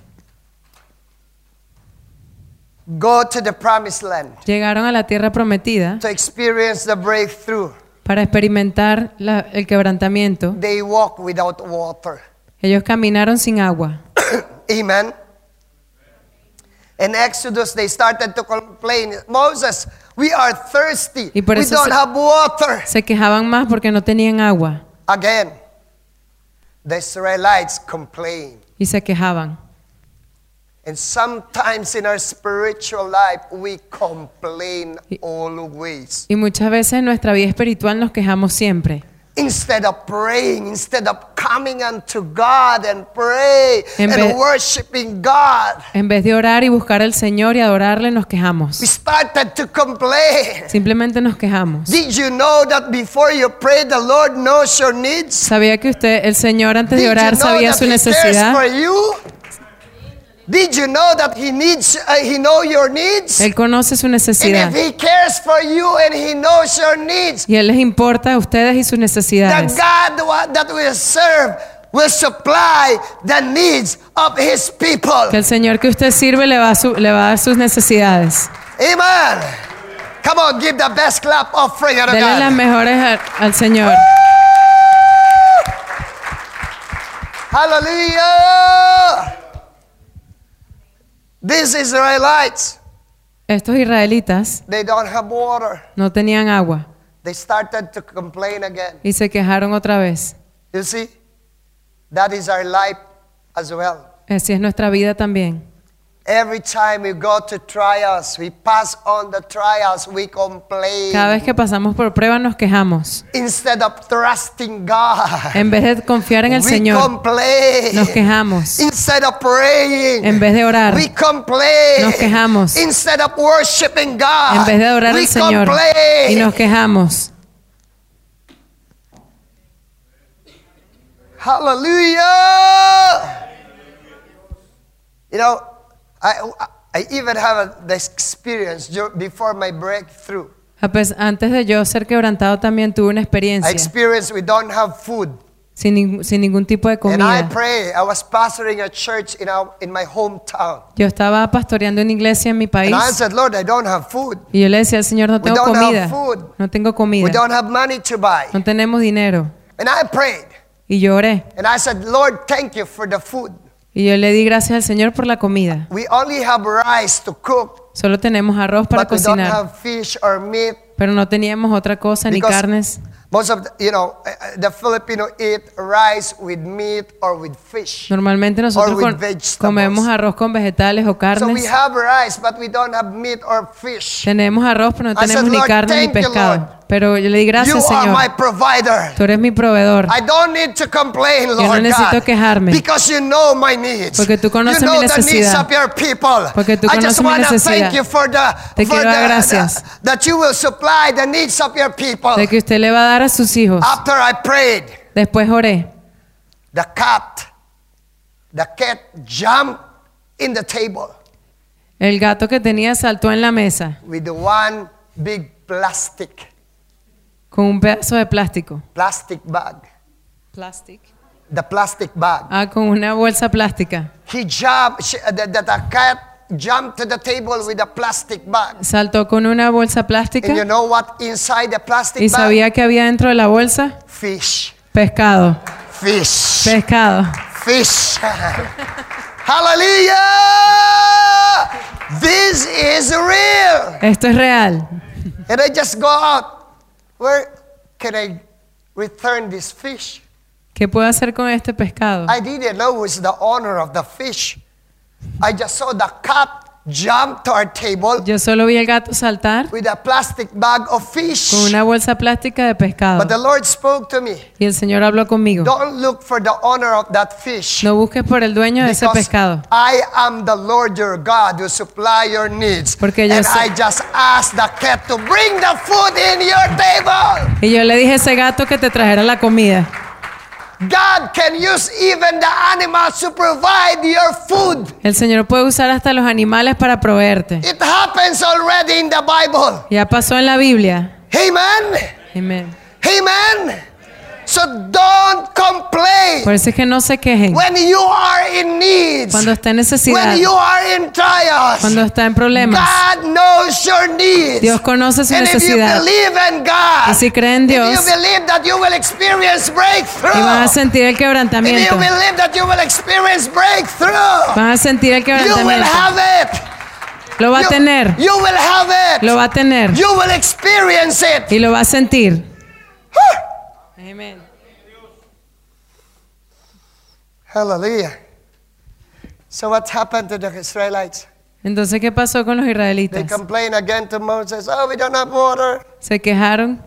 go to the promised land llegaron a la tierra prometida to experience the breakthrough, para experimentar la- el quebrantamiento, they walk without water. ellos caminaron sin agua. <coughs> Amen. In Exodus, they started to complain, Moses, we are thirsty. Y por We eso don't se- have water. Se quejaban más porque no tenían agua Again, the Israelites complain. y se quejaban. And sometimes in our spiritual life, we complain Y- always. Y muchas veces en nuestra vida espiritual nos quejamos siempre. Instead of praying, instead of coming unto God and pray En and vez- worshiping God, En vez de orar y buscar al Señor y adorarle, nos quejamos. we started to complain. Simplemente nos quejamos. Did you know that before you pray, the Lord knows your needs? ¿Sabía que usted, el Señor, antes de Did orar, you know sabía su necesidad? Did you know that He needs, uh, He know your needs? Él conoce su And necesidad. if He cares for you and He knows your needs, Y Él les importa a ustedes y sus the necesidades. God wa- that we serve will supply the needs of His people. Que el Señor que usted sirve le va a, su- le va a dar sus necesidades. Amen. Come on, give the best clap offering unto Denle las God. mejores al, al Señor. Hallelujah. These Israelites, Estos israelitas they don't have water. no tenían agua They started to complain again. y se quejaron otra vez. You see, that is our life as well. Así es nuestra vida también. Every time we go to trials, we pass on the trials, we complain. Cada vez que pasamos por pruebas nos quejamos. Instead of trusting God, En vez de confiar en el we Señor, complain. nos quejamos. Instead of praying, En vez de orar, we complain. nos quejamos. Instead of worshiping God, en vez de adorar we al Señor complain. y nos quejamos. Hallelujah. You know, I, I even have this experience before my breakthrough. A pes- Antes de yo ser quebrantado también tuve una I experiencia experienced we don't have food. sin, sin ningún tipo de And I comida. pray. I was pastoring a church in, our, in my hometown. Yo estaba pastoreando una iglesia en mi país And I said, Lord, I don't have food. y yo le decía al Señor, no tengo comida, food. no tengo We comida, don't have money to buy. no tenemos dinero. And I prayed. Y lloré. And Y yo le di gracias al Señor por la comida. We only have rice to cook, Solo tenemos arroz para but we don't cocinar, have fish or meat. pero no teníamos otra cosa ni Because carnes. Most of the, you know, uh, uh, the Filipino eat rice with meat or with fish. Normalmente nosotros con- comemos arroz con vegetales o So we carnes. have rice, but we don't have meat or fish. Tenemos arroz, pero no I tenemos said, ni "Lord, carne ni you, pescado. Lord. Pero yo le di You gracias, are my Señor. provider. Tú eres mi proveedor. I don't need to complain, no Lord necesito God, quejarme. because you know my needs. Porque tú conoces you know mi the needs necesidad. of your people. Porque tú I just conoces mi want to necesidad. thank you for the, Te for quiero dar gracias. the- that you will supply the needs of your people. De que usted le va a dar a sus hijos. After I prayed, Después oré. the cat, the cat jumped in the table El gato que tenía saltó en la mesa with one big plastic con un pedazo de plástico. plastic bag. Plastic. The plastic bag. Ah, con una bolsa plástica. He jumped. She, the, the, the cat jumped to the table with a plastic bag. Saltó con una bolsa plástica And you know what inside the plastic y bag? sabía que había dentro de la bolsa Fish. pescado. Fish. Pescado. Fish. <laughs> Hallelujah. This is real. Esto es real. And I just go out. Where can I return this fish? ¿Qué puedo hacer con este pescado? I didn't know who's the owner of the fish. I just saw the cat jump to our table Yo solo vi el gato saltar with a plastic bag of fish. con una bolsa plástica de pescado. But the Lord spoke to me. Y el Señor habló conmigo. Don't look for the owner of that fish. No busques por el dueño de ese Because pescado. I am the Lord your God who supply your needs. Porque yo and soy- I just asked the cat to bring the food in your table. Y yo le dije a ese gato que te trajera la comida. God can use even the animals to provide your food. El Señor puede usar hasta los animales para proveerte. It happens already in the Bible. Ya pasó en la Biblia. Amen. Amén. Amen. So don't complain Por eso es que no se quejen. when you are in needs. Cuando está en necesidad, When you are in trials. cuando está en problemas, God knows your needs. Dios conoce su And if you necesidad. believe in God, Y si cree en if Dios, you believe that you will experience breakthrough, y van a sentir el if you quebrantamiento. believe that you will experience breakthrough, Van a sentir el you will quebrantamiento. have it. Lo va a You- tener. You will have it. Lo va a tener. You will experience it. Y lo va a sentir. Amén. Hallelujah. So what happened to the Israelites? Entonces, ¿qué pasó con los They israelitas? complain again to Moses, oh, we don't have water. Se quejaron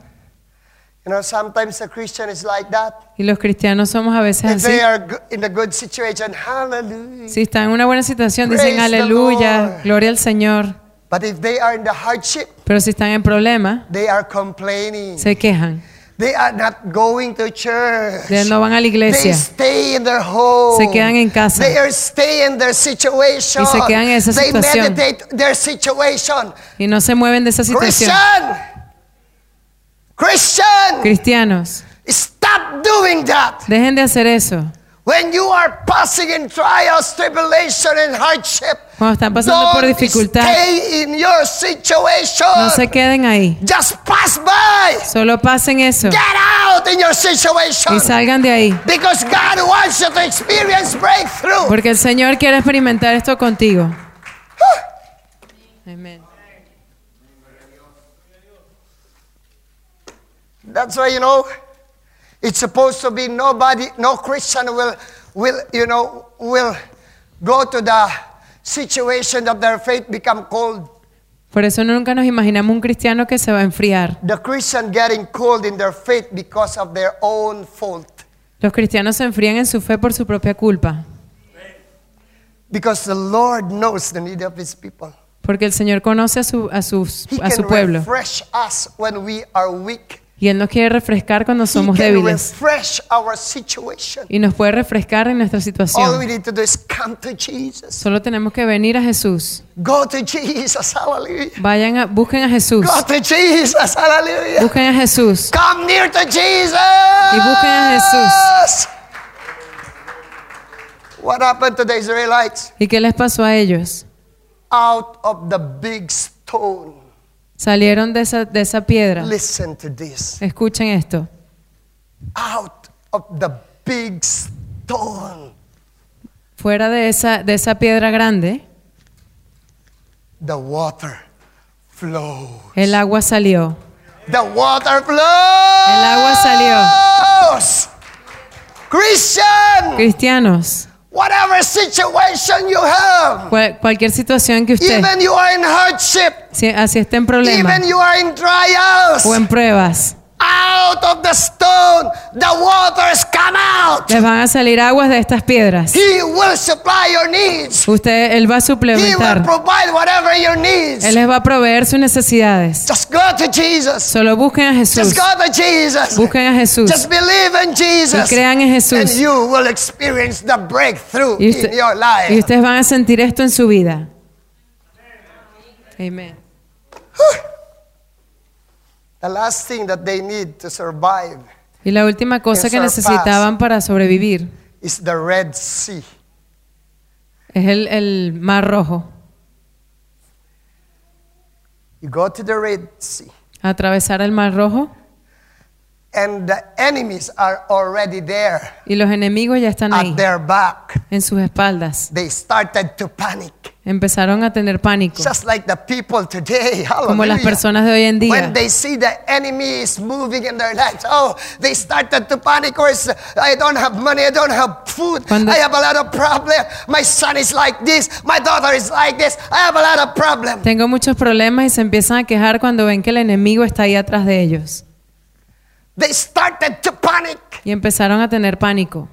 You know, sometimes a Christian is like that. y los cristianos somos a veces If así. they are in a good situation, hallelujah. Si están en una buena situación, dicen Praise the aleluya, gloria al Señor. But if they are in the hardship, Pero si están en problema, they are complaining. se quejan. They are not going to church. De- no van a la They iglesia stay in their home. Se quedan en casa. They are stay in their situation. Y se quedan en esa They situación. meditate their situation. y no se mueven de esa situación. Christian, Christian, Cristianos, stop doing that. dejen de hacer eso. When you are passing in trials, tribulation, and hardship, Cuando están pasando por dificultad, stay in your situation. no se queden ahí. Just pass by. Solo pasen eso Get out in your situation. y salgan de ahí. Because God wants you to experience breakthrough. Porque el Señor quiere experimentar esto contigo. Amén. That's why you know it's supposed to be nobody, no Christian will, will you know, will go to the situation of their faith become cold. Por eso nunca nos imaginamos un cristiano que se va a enfriar. The Christian getting cold in their faith because of their own fault. Los cristianos se enfrían en su fe por su propia culpa. Because the Lord knows the need of His people. Porque el Señor conoce a su, a sus- He a su can pueblo. refresh us when we are weak. Y Él nos quiere refrescar cuando somos débiles. Y nos puede refrescar en nuestra All we situación. need to do is come to Jesus. Solo tenemos que venir a Jesús. Go to Jesus. Hallelujah. Vayan a, busquen a Jesús. Go to Jesus. Hallelujah. Busquen a Jesús. Come near to Jesus. Y busquen a Jesús. What happened to the Israelites? ¿Y qué les pasó a ellos? Out of the big stone. Salieron de esa, de esa piedra. Listen to this. Escuchen esto. Out of the big stone. Fuera de esa, de esa piedra grande, The water flowed. el agua salió. The water flows. El agua salió. Christian, Cristianos, whatever situation you have, cual- cualquier situación que usted, even you are in hardship, si así esté en problemas even you are in trials, o en pruebas, out of the stone, the waters come out. les van a salir aguas de estas piedras. He will supply your needs. Usted, Él va a He will suplementar. provide whatever your needs. Él les va a proveer sus necesidades. Just to Jesus. Solo busquen a Jesús. Just go to Jesus. Busquen a Jesús. Just believe in Jesus. Y crean en Jesús. And you will experience the breakthrough Y, usted- in your y life. ustedes van a sentir esto en su vida. Amén. The last thing that they need to survive Y la última cosa que necesitaban para sobrevivir is the Red Sea. es el, el mar rojo. Go to the Red Sea, Atravesar el mar rojo and the enemies are already there y los enemigos ya están ahí, at their back. en sus espaldas. They started to panic. Empezaron a tener pánico, Just like the people today. <laughs> como las personas de hoy en día. When they see the enemy is moving in their lives, oh, they started to panic. Or I don't have money, I don't have food, Cuando- I have a lot of problem. My son is like this, my daughter is like this. I have a lot of problem. Tengo muchos problemas y se empiezan a quejar cuando ven que el enemigo está ahí atrás de ellos. They started to panic. Y empezaron a tener pánico.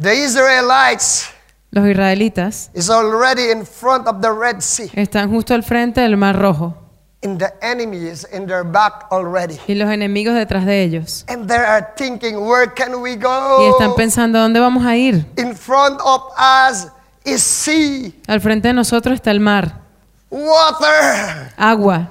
The Israelites Los israelitas is already in front of the Red Sea, están justo al frente del mar rojo and the enemy is in their back already. y los enemigos detrás de ellos. And they are thinking, where can we Y go? están pensando, ¿a dónde vamos a ir? In front of us is sea, Al frente de nosotros está el mar, water, agua,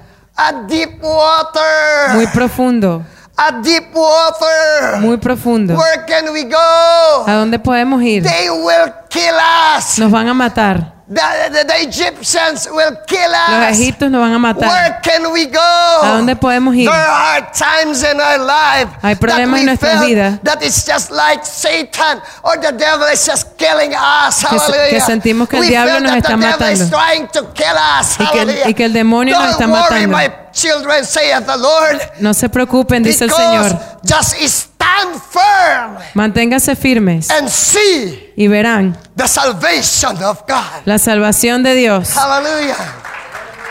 a deep water. muy profundo, a deep water. muy profundo. Where can we ¿A go? dónde podemos ir? They will kill us. Nos van a matar. The, the- the Egyptians will kill Los us. egipcios nos van a matar. Where can we go? ¿A dónde podemos ir? There are times in our life Hay problemas that en nuestras vidas. that it's just like Satan or the devil is just killing us. Que sentimos que el we diablo nos está matando. trying to kill us. Y que el- y que el demonio nos está worry, matando. my children, saith the Lord. No se preocupen, dice el Señor. Just stand firm Manténganse firmes and see y verán the salvation of God. la salvación de Dios. Hallelujah.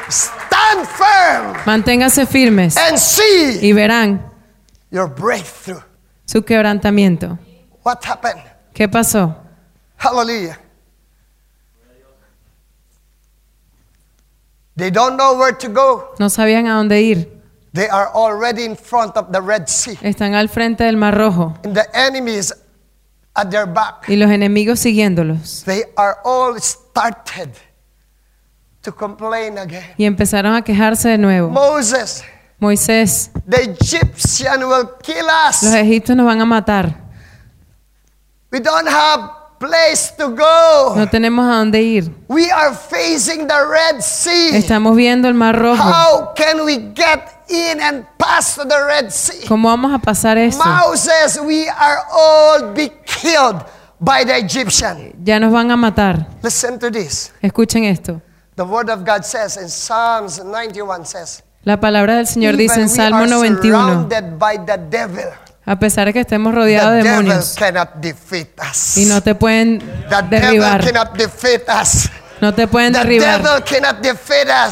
Stand firm Manténganse firmes and see y verán your breakthrough. su quebrantamiento. What happened? ¿Qué pasó? Hallelujah. They don't know where to go. No sabían a dónde ir. They are already in front of the Red Sea. Están al frente del Mar Rojo And the enemy is at their back. y los enemigos siguiéndolos. They are all started to complain again. Y empezaron a quejarse de nuevo. Moses, Moisés, the Egyptian will kill los us. egipcios nos van a matar. We don't have place to go. No tenemos a dónde ir. We are facing the Red Sea. Estamos viendo el Mar Rojo. How can we get in and pass the Red Sea? ¿Cómo vamos a pasar esto? Moses, we are all be killed by the Egyptian. Ya nos van a matar. Listen to this. Escuchen esto. The word of God says in Psalms 91 says, La palabra del Señor dice "Even en Salmo are 91, a pesar de que estemos rodeados de demonios cannot defeat us. y no te pueden derribar, no te pueden The derribar,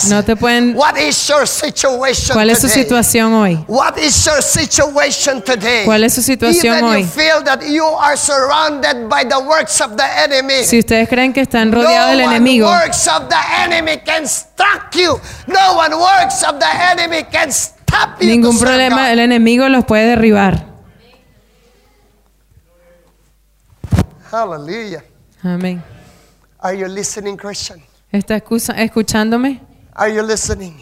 no te pueden... What is your situation ¿Cuál es su situación hoy? What is your situation today? ¿Cuál es su situación hoy? you feel that you are surrounded by the works of the enemy. Si ustedes creen que están rodeados del enemigo, one works of the enemy can struck you. No one works of the enemy can stop you. ningún problema, God. el enemigo los puede derribar. Hallelujah. Amén. Are you listening, Christian? ¿Está escucha- escuchándome? Are you listening?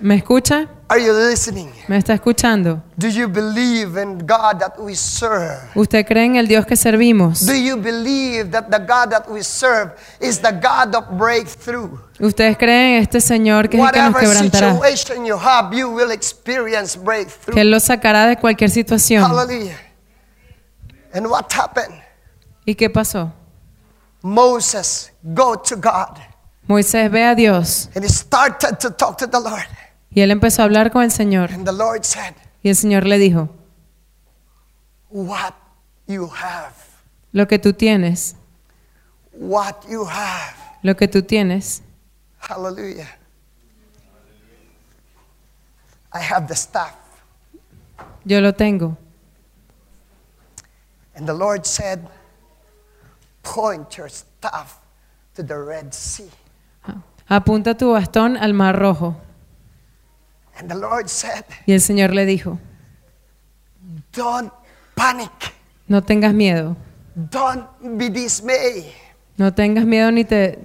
¿Me escucha? Are you listening? ¿Me está escuchando? Do you believe in God that we serve? ¿Usted cree en el Dios que servimos? Do you believe that the God that we serve is the God of breakthrough? ¿Ustedes creen en este Señor que es el que nos Whatever quebrantará? situation you have, you will experience breakthrough. Que Él los sacará de cualquier situación. Hallelujah. And what happened? ¿Y qué pasó? Moses go to God Moisés ve a Dios and he started to talk to the Lord. Y él empezó a hablar con el Señor. And the Lord said, Y el Señor le dijo, What you have, lo que tú tienes, what you have. lo que tú tienes, Hallelujah. I have the staff. yo lo tengo. And the Lord said, Point your staff to the Red Sea. Apunta tu bastón al mar rojo. And the Lord said, Y el Señor le dijo, Don't panic. no tengas miedo, Don't be dismayed. no tengas miedo ni te...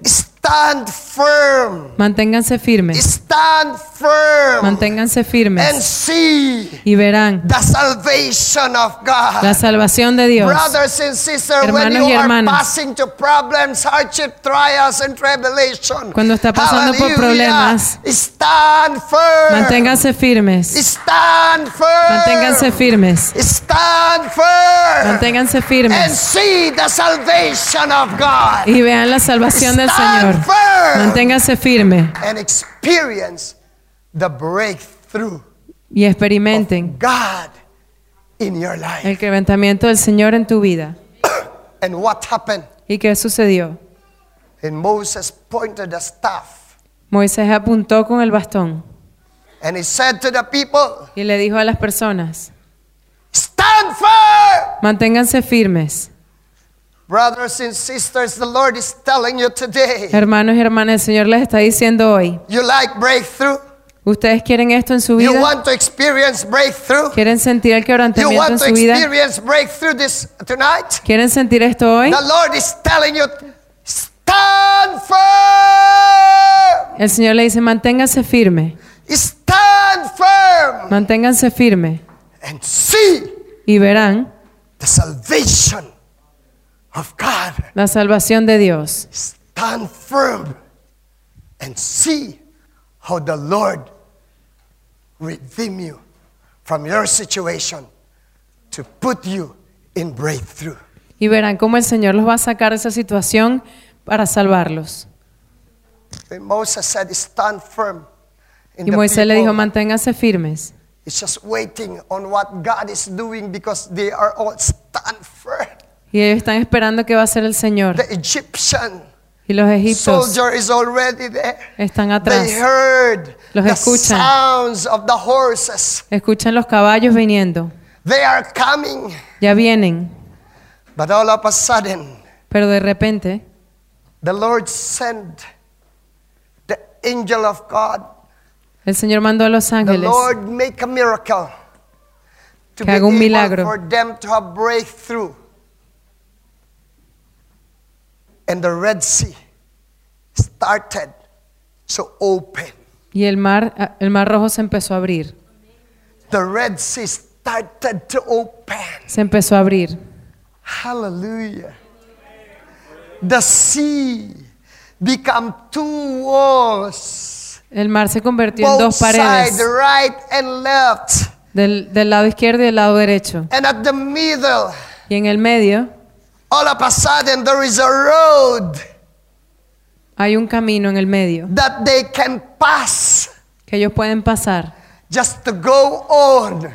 Stand firm. Manténganse firmes, Stand firm. manténganse And firmes see y verán the salvation of God. la salvación de Dios. Brothers and sisters, when Hermanos you y are hermanas. passing to problems, hardship, trials, and tribulation, Cuando está pasando por problemas, stand firm. Manténganse firmes, Stand firm. manténganse firmes, Stand firm. manténganse and firmes see the salvation of God. y vean la salvación del Stand Señor. firm. Manténganse firmes and experience the breakthrough y experimenten God in your life. el quebrantamiento del Señor en tu vida. And what happened? ¿Y qué sucedió? And Moses pointed the staff Moisés apuntó con el bastón and he said to the people, y le dijo a las personas, Stand firm. manténganse firmes. Brothers and sisters, the Lord is telling you today. Hermanos y hermanas, el Señor les está diciendo hoy, You like breakthrough? ¿ustedes quieren esto en su You vida? want to experience breakthrough? ¿Quieren sentir el You quebrantamiento en want to su vida? experience breakthrough this tonight? ¿Quieren sentir esto hoy? The Lord is telling you, stand firm. El Señor le dice, manténganse firme, Stand firm manténganse firme and see y verán the salvation of God. la salvación de Dios. Stand firm and see how the Lord redeem you from your situation to put you in breakthrough. Y verán cómo el Señor los va a sacar de esa situación para salvarlos. And Moses said, "Stand firm." Y Moisés le dijo, manténganse firmes. is just waiting on what God is doing because they are all stand firm. Y ellos están esperando que va a ser el Señor. The Egyptian Y los egipcios soldier is already there. están atrás. They heard Los the escuchan. sounds of the horses. Escuchan los caballos viniendo. They are coming. Ya vienen. But all of a sudden, Pero de repente the Lord sent the angel of God. el Señor mandó a los The ángeles Lord make a miracle to Que haga un milagro. for them to have breakthrough. And the Red Sea started to open. y el mar, el mar rojo se empezó a abrir. The Red Sea started to open. Se empezó a abrir. Hallelujah. The sea become two walls. El mar se convirtió en dos paredes, sides, right and left. del, del lado izquierdo y del lado derecho. And at the middle, Y en el medio all of a sudden there is a road hay un camino en el medio that they can pass que ellos pueden pasar just to go on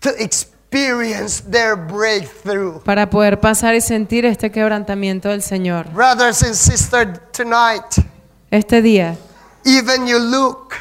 to experience their breakthrough. para poder pasar y sentir este quebrantamiento del Señor. Brothers and sisters, tonight, Este día, even you look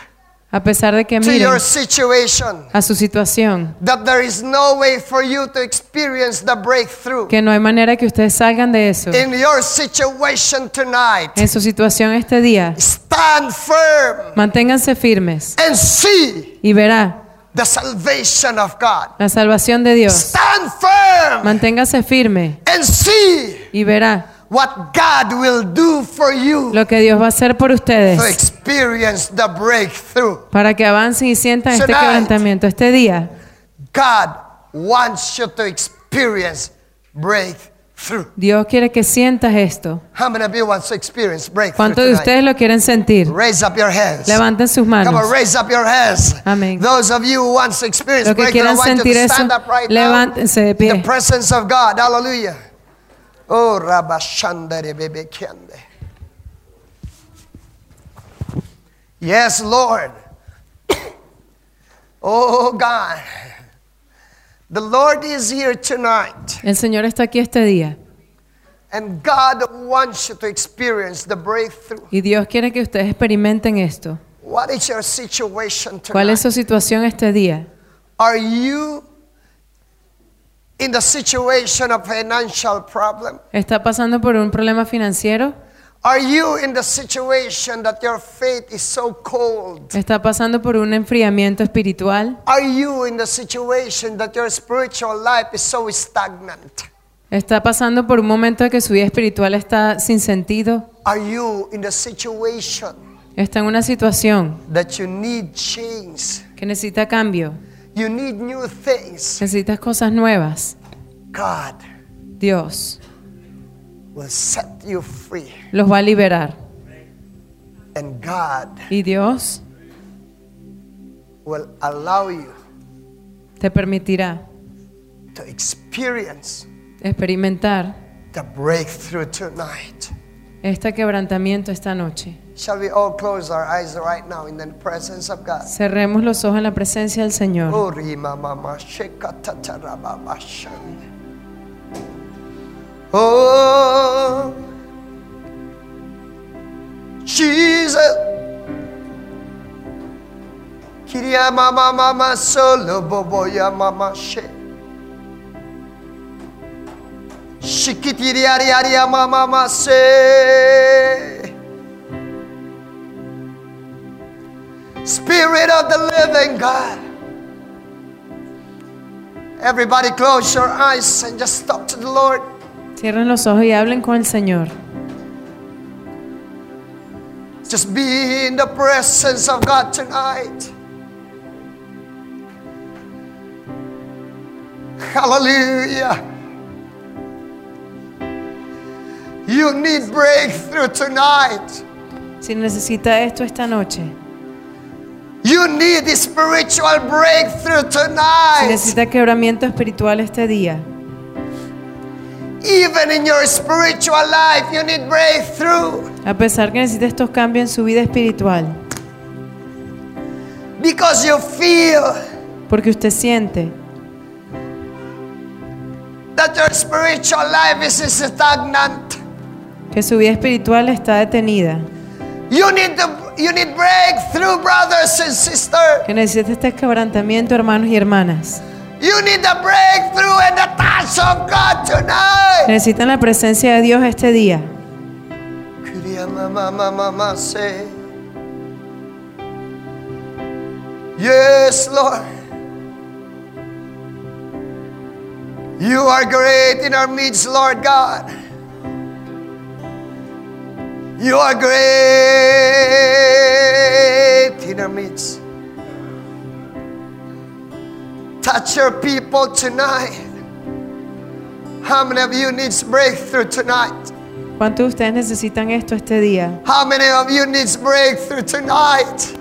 a pesar de que to miren your situation, a su situación, that there is no way for you to experience the breakthrough que no hay manera que ustedes salgan de eso. in your situation tonight. En su situación este día, Stand firm manténganse firmes and see y verá the salvation of God. la salvación de Dios. Stand firm Manténgase firme and see y verá what God will do for you lo que Dios va a hacer por to ustedes experience the breakthrough. para que avancen y sientan este Tonight. quebrantamiento. Este día, God wants you to experience breakthrough. Dios quiere que sientas esto. How many of you want to experience breakthrough ¿Cuántos de ustedes lo quieren sentir? Raise up your hands. Levanten sus Come on, manos. raise up your hands. Amén. Those of you who want to experience Los que breakthrough, I quieran want you sentir to eso, stand up right levántense de now. In the pie. presence of God. Hallelujah. Oh, Rabashandere Bebekiande. Yes, Lord. <coughs> Oh God, the Lord is here tonight, El Señor está aquí este día and God wants you to experience the breakthrough. y Dios quiere que ustedes experimenten esto. What is your situation tonight? ¿Cuál es su situación este día? Are you in the situation of financial problem? ¿Está pasando por un problema financiero? Are you in the situation that your faith is so cold? ¿Está pasando por un enfriamiento espiritual? Are you in the situation that your spiritual life is so stagnant? ¿Está pasando por un momento de que su vida espiritual está sin sentido? Are you in the situation ¿Está en una situación that you need change? que necesita cambio? You need new things. ¿Necesitas cosas nuevas? God Dios will set you free. los va a liberar. And God Y Dios will allow you te permitirá to experience experimentar the breakthrough tonight. este quebrantamiento esta noche. Shall we all close our eyes right now in the presence of God? Cerremos los ojos en la presencia del Señor. Oh, Jesus. Kiria mama mama solo boboya mama she. Shikitiri ari ari mama mama se. Spirit of the living God. Everybody close your eyes and just talk to the Lord. Cierren los ojos y hablen con el Señor. Just be in the presence of God tonight. Hallelujah. You need breakthrough tonight. Si necesita esto esta noche, You need the spiritual breakthrough tonight. necesita quebramiento espiritual este día, Even in your spiritual life, you need breakthrough a pesar que necesita estos cambios en su vida espiritual, because you feel porque usted siente that your spiritual life is stagnant. que su vida espiritual está detenida, You need the you need breakthrough, brothers and sisters. que necesita este quebrantamiento, hermanos y hermanas. You need the breakthrough and the touch of God tonight. Necesitan la presencia de Dios este día. Yes, Lord. You are great in our midst, Lord God. You are great in our midst. Touch your people tonight. How many of you needs breakthrough tonight? ¿Cuántos de ustedes necesitan esto este día? How many of you needs breakthrough tonight?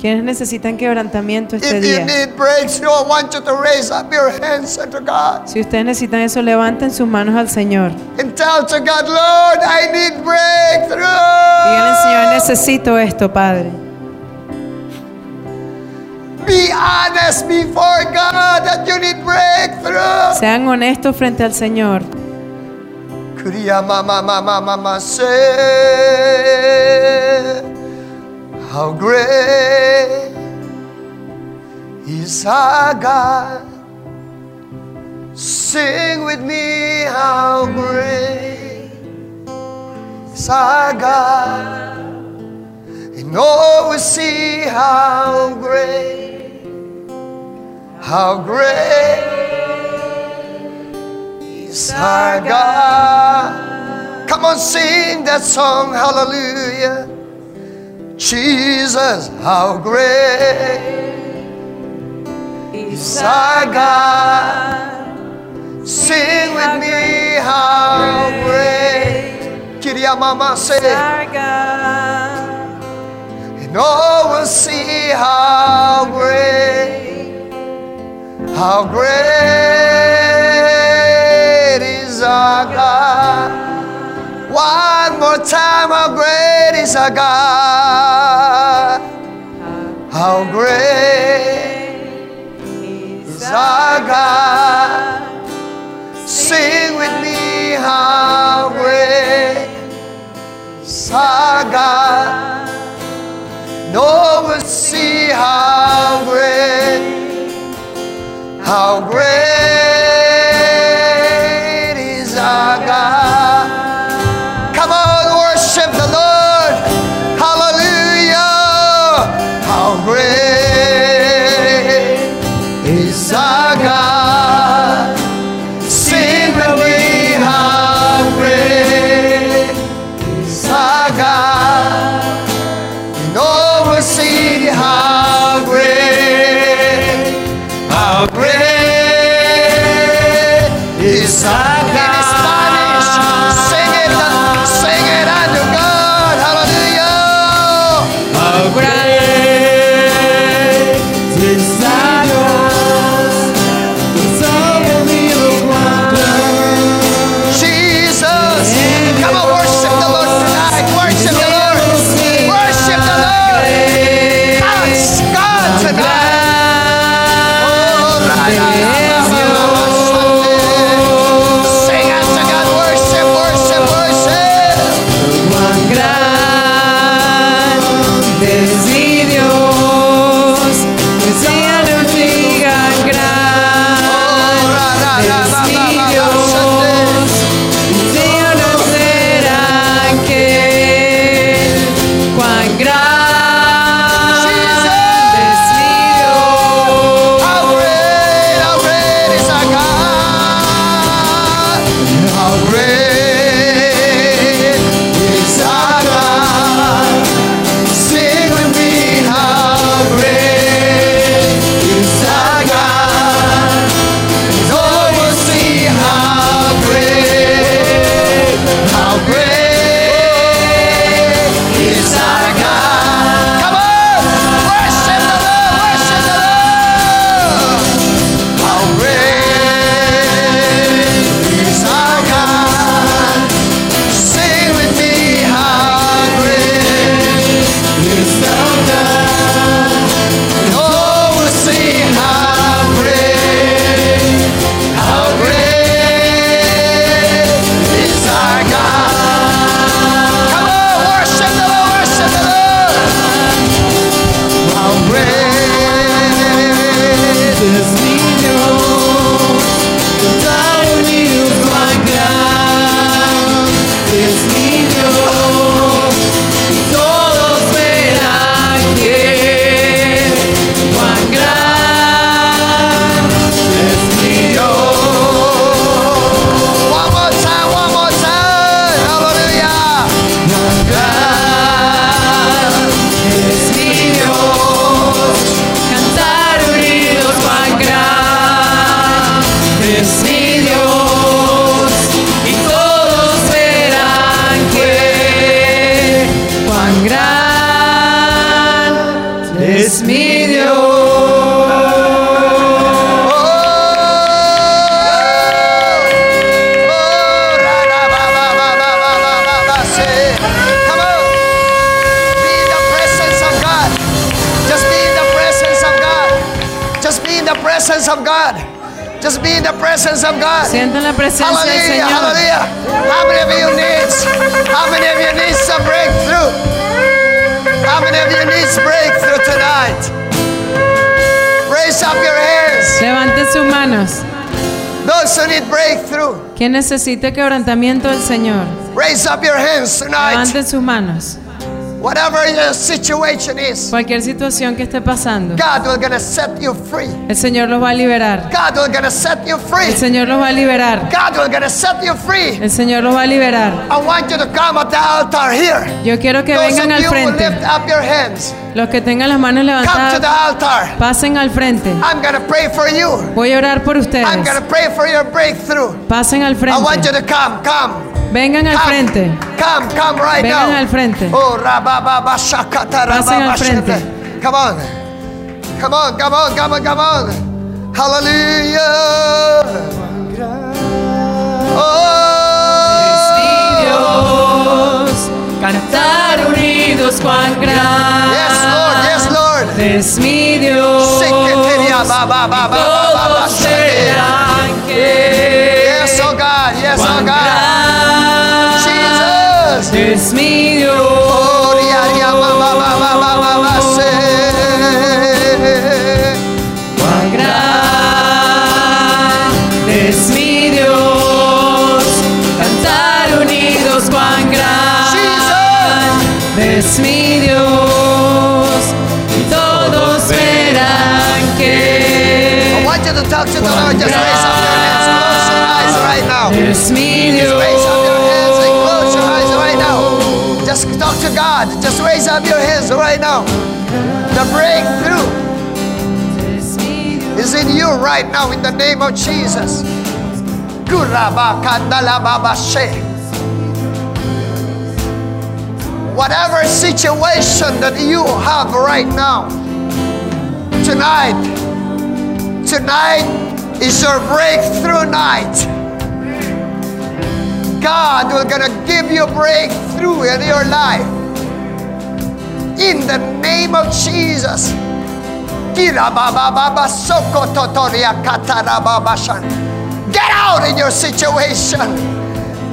¿Quiénes necesitan quebrantamiento este If you día? need breakthrough, I want you to raise up your hands unto God Si ustedes necesitan eso, levanten sus manos al Señor. and tell to God, Lord, I need Díganle, Señor, breakthrough. necesito esto, Padre. Be honest before God that you need breakthrough. Sean honestos frente al Señor. Kuriya mama mama mama say, How great is our God. Sing with me, how great is our God. And all we see how great, how great is our God. Come on, sing that song, hallelujah. Jesus, how great is our God. Sing with me, how great. Kiria mama say, and all will see how great, how great is our God. One more time, how great is our God? How great is our God. Sing with me how great is our God. No one see how great, how great Quien necesite quebrantamiento del Señor, raise up your hands tonight. levanten sus manos. Whatever your situation is, Cualquier situación que esté pasando, God will gonna set you free. el Señor los va a liberar. God will gonna set you free. El Señor los va a liberar. God will gonna set you free. El Señor los va a liberar. I want you to come at the altar here. Yo quiero que Those vengan al who lift frente. up your hands, Los que tengan las manos come to the levantadas, altar. pasen al frente. I'm gonna pray for you. Voy a orar por I'm ustedes. gonna pray for your breakthrough. Pasen al I want you frente. to come, come. Vengan al Come, frente. come, come right Vengan now. al frente. Oh, rababa, shakata, Pasen al frente. Come on. Come on, come on, come on, come on. Hallelujah. Oh. Cantar unidos cuán grande Yes, Lord, yes, Lord. es mi Dios. Todos verán que Yes, oh God, yes, oh God. Jesus. es mi Dios. Es mi Dios. Y todos verán I want you to talk to the Lord. Just raise up your hands. Close your eyes right now. es mi Just raise up your hands and close your eyes right now. Just talk to God. Just raise up your hands right now. The breakthrough Dios. is in you right now in the name of Jesus. Kurabakandalababashe. Whatever situation that you have right now, tonight, tonight is your breakthrough night. God will gonna give you a breakthrough in your life. In the name of Jesus. Get out in your situation.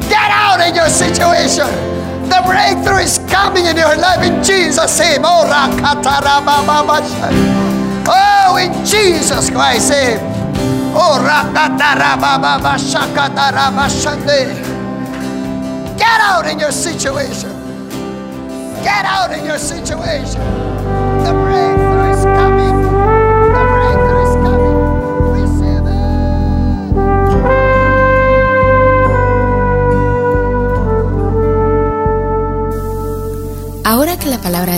Get out in your situation. The breakthrough is coming in your life in Jesus' name. Oh. Oh, in Jesus Christ's name. Oh. Get out in your situation. Get out in your situation.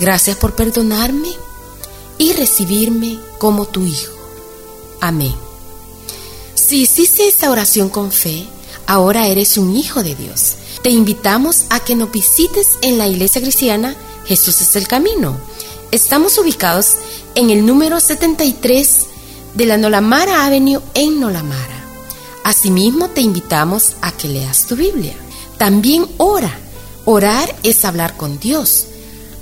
Gracias por perdonarme y recibirme como tu Hijo. Amén. Si hiciste esta oración con fe, ahora eres un hijo de Dios. Te invitamos a que nos visites en la iglesia cristiana Jesús es el Camino. Estamos ubicados en el número 73 de la Nolamara Avenue en Nolamara. Asimismo, te invitamos a que leas tu Biblia. También ora. Orar es hablar con Dios.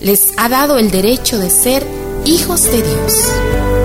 les ha dado el derecho de ser hijos de Dios.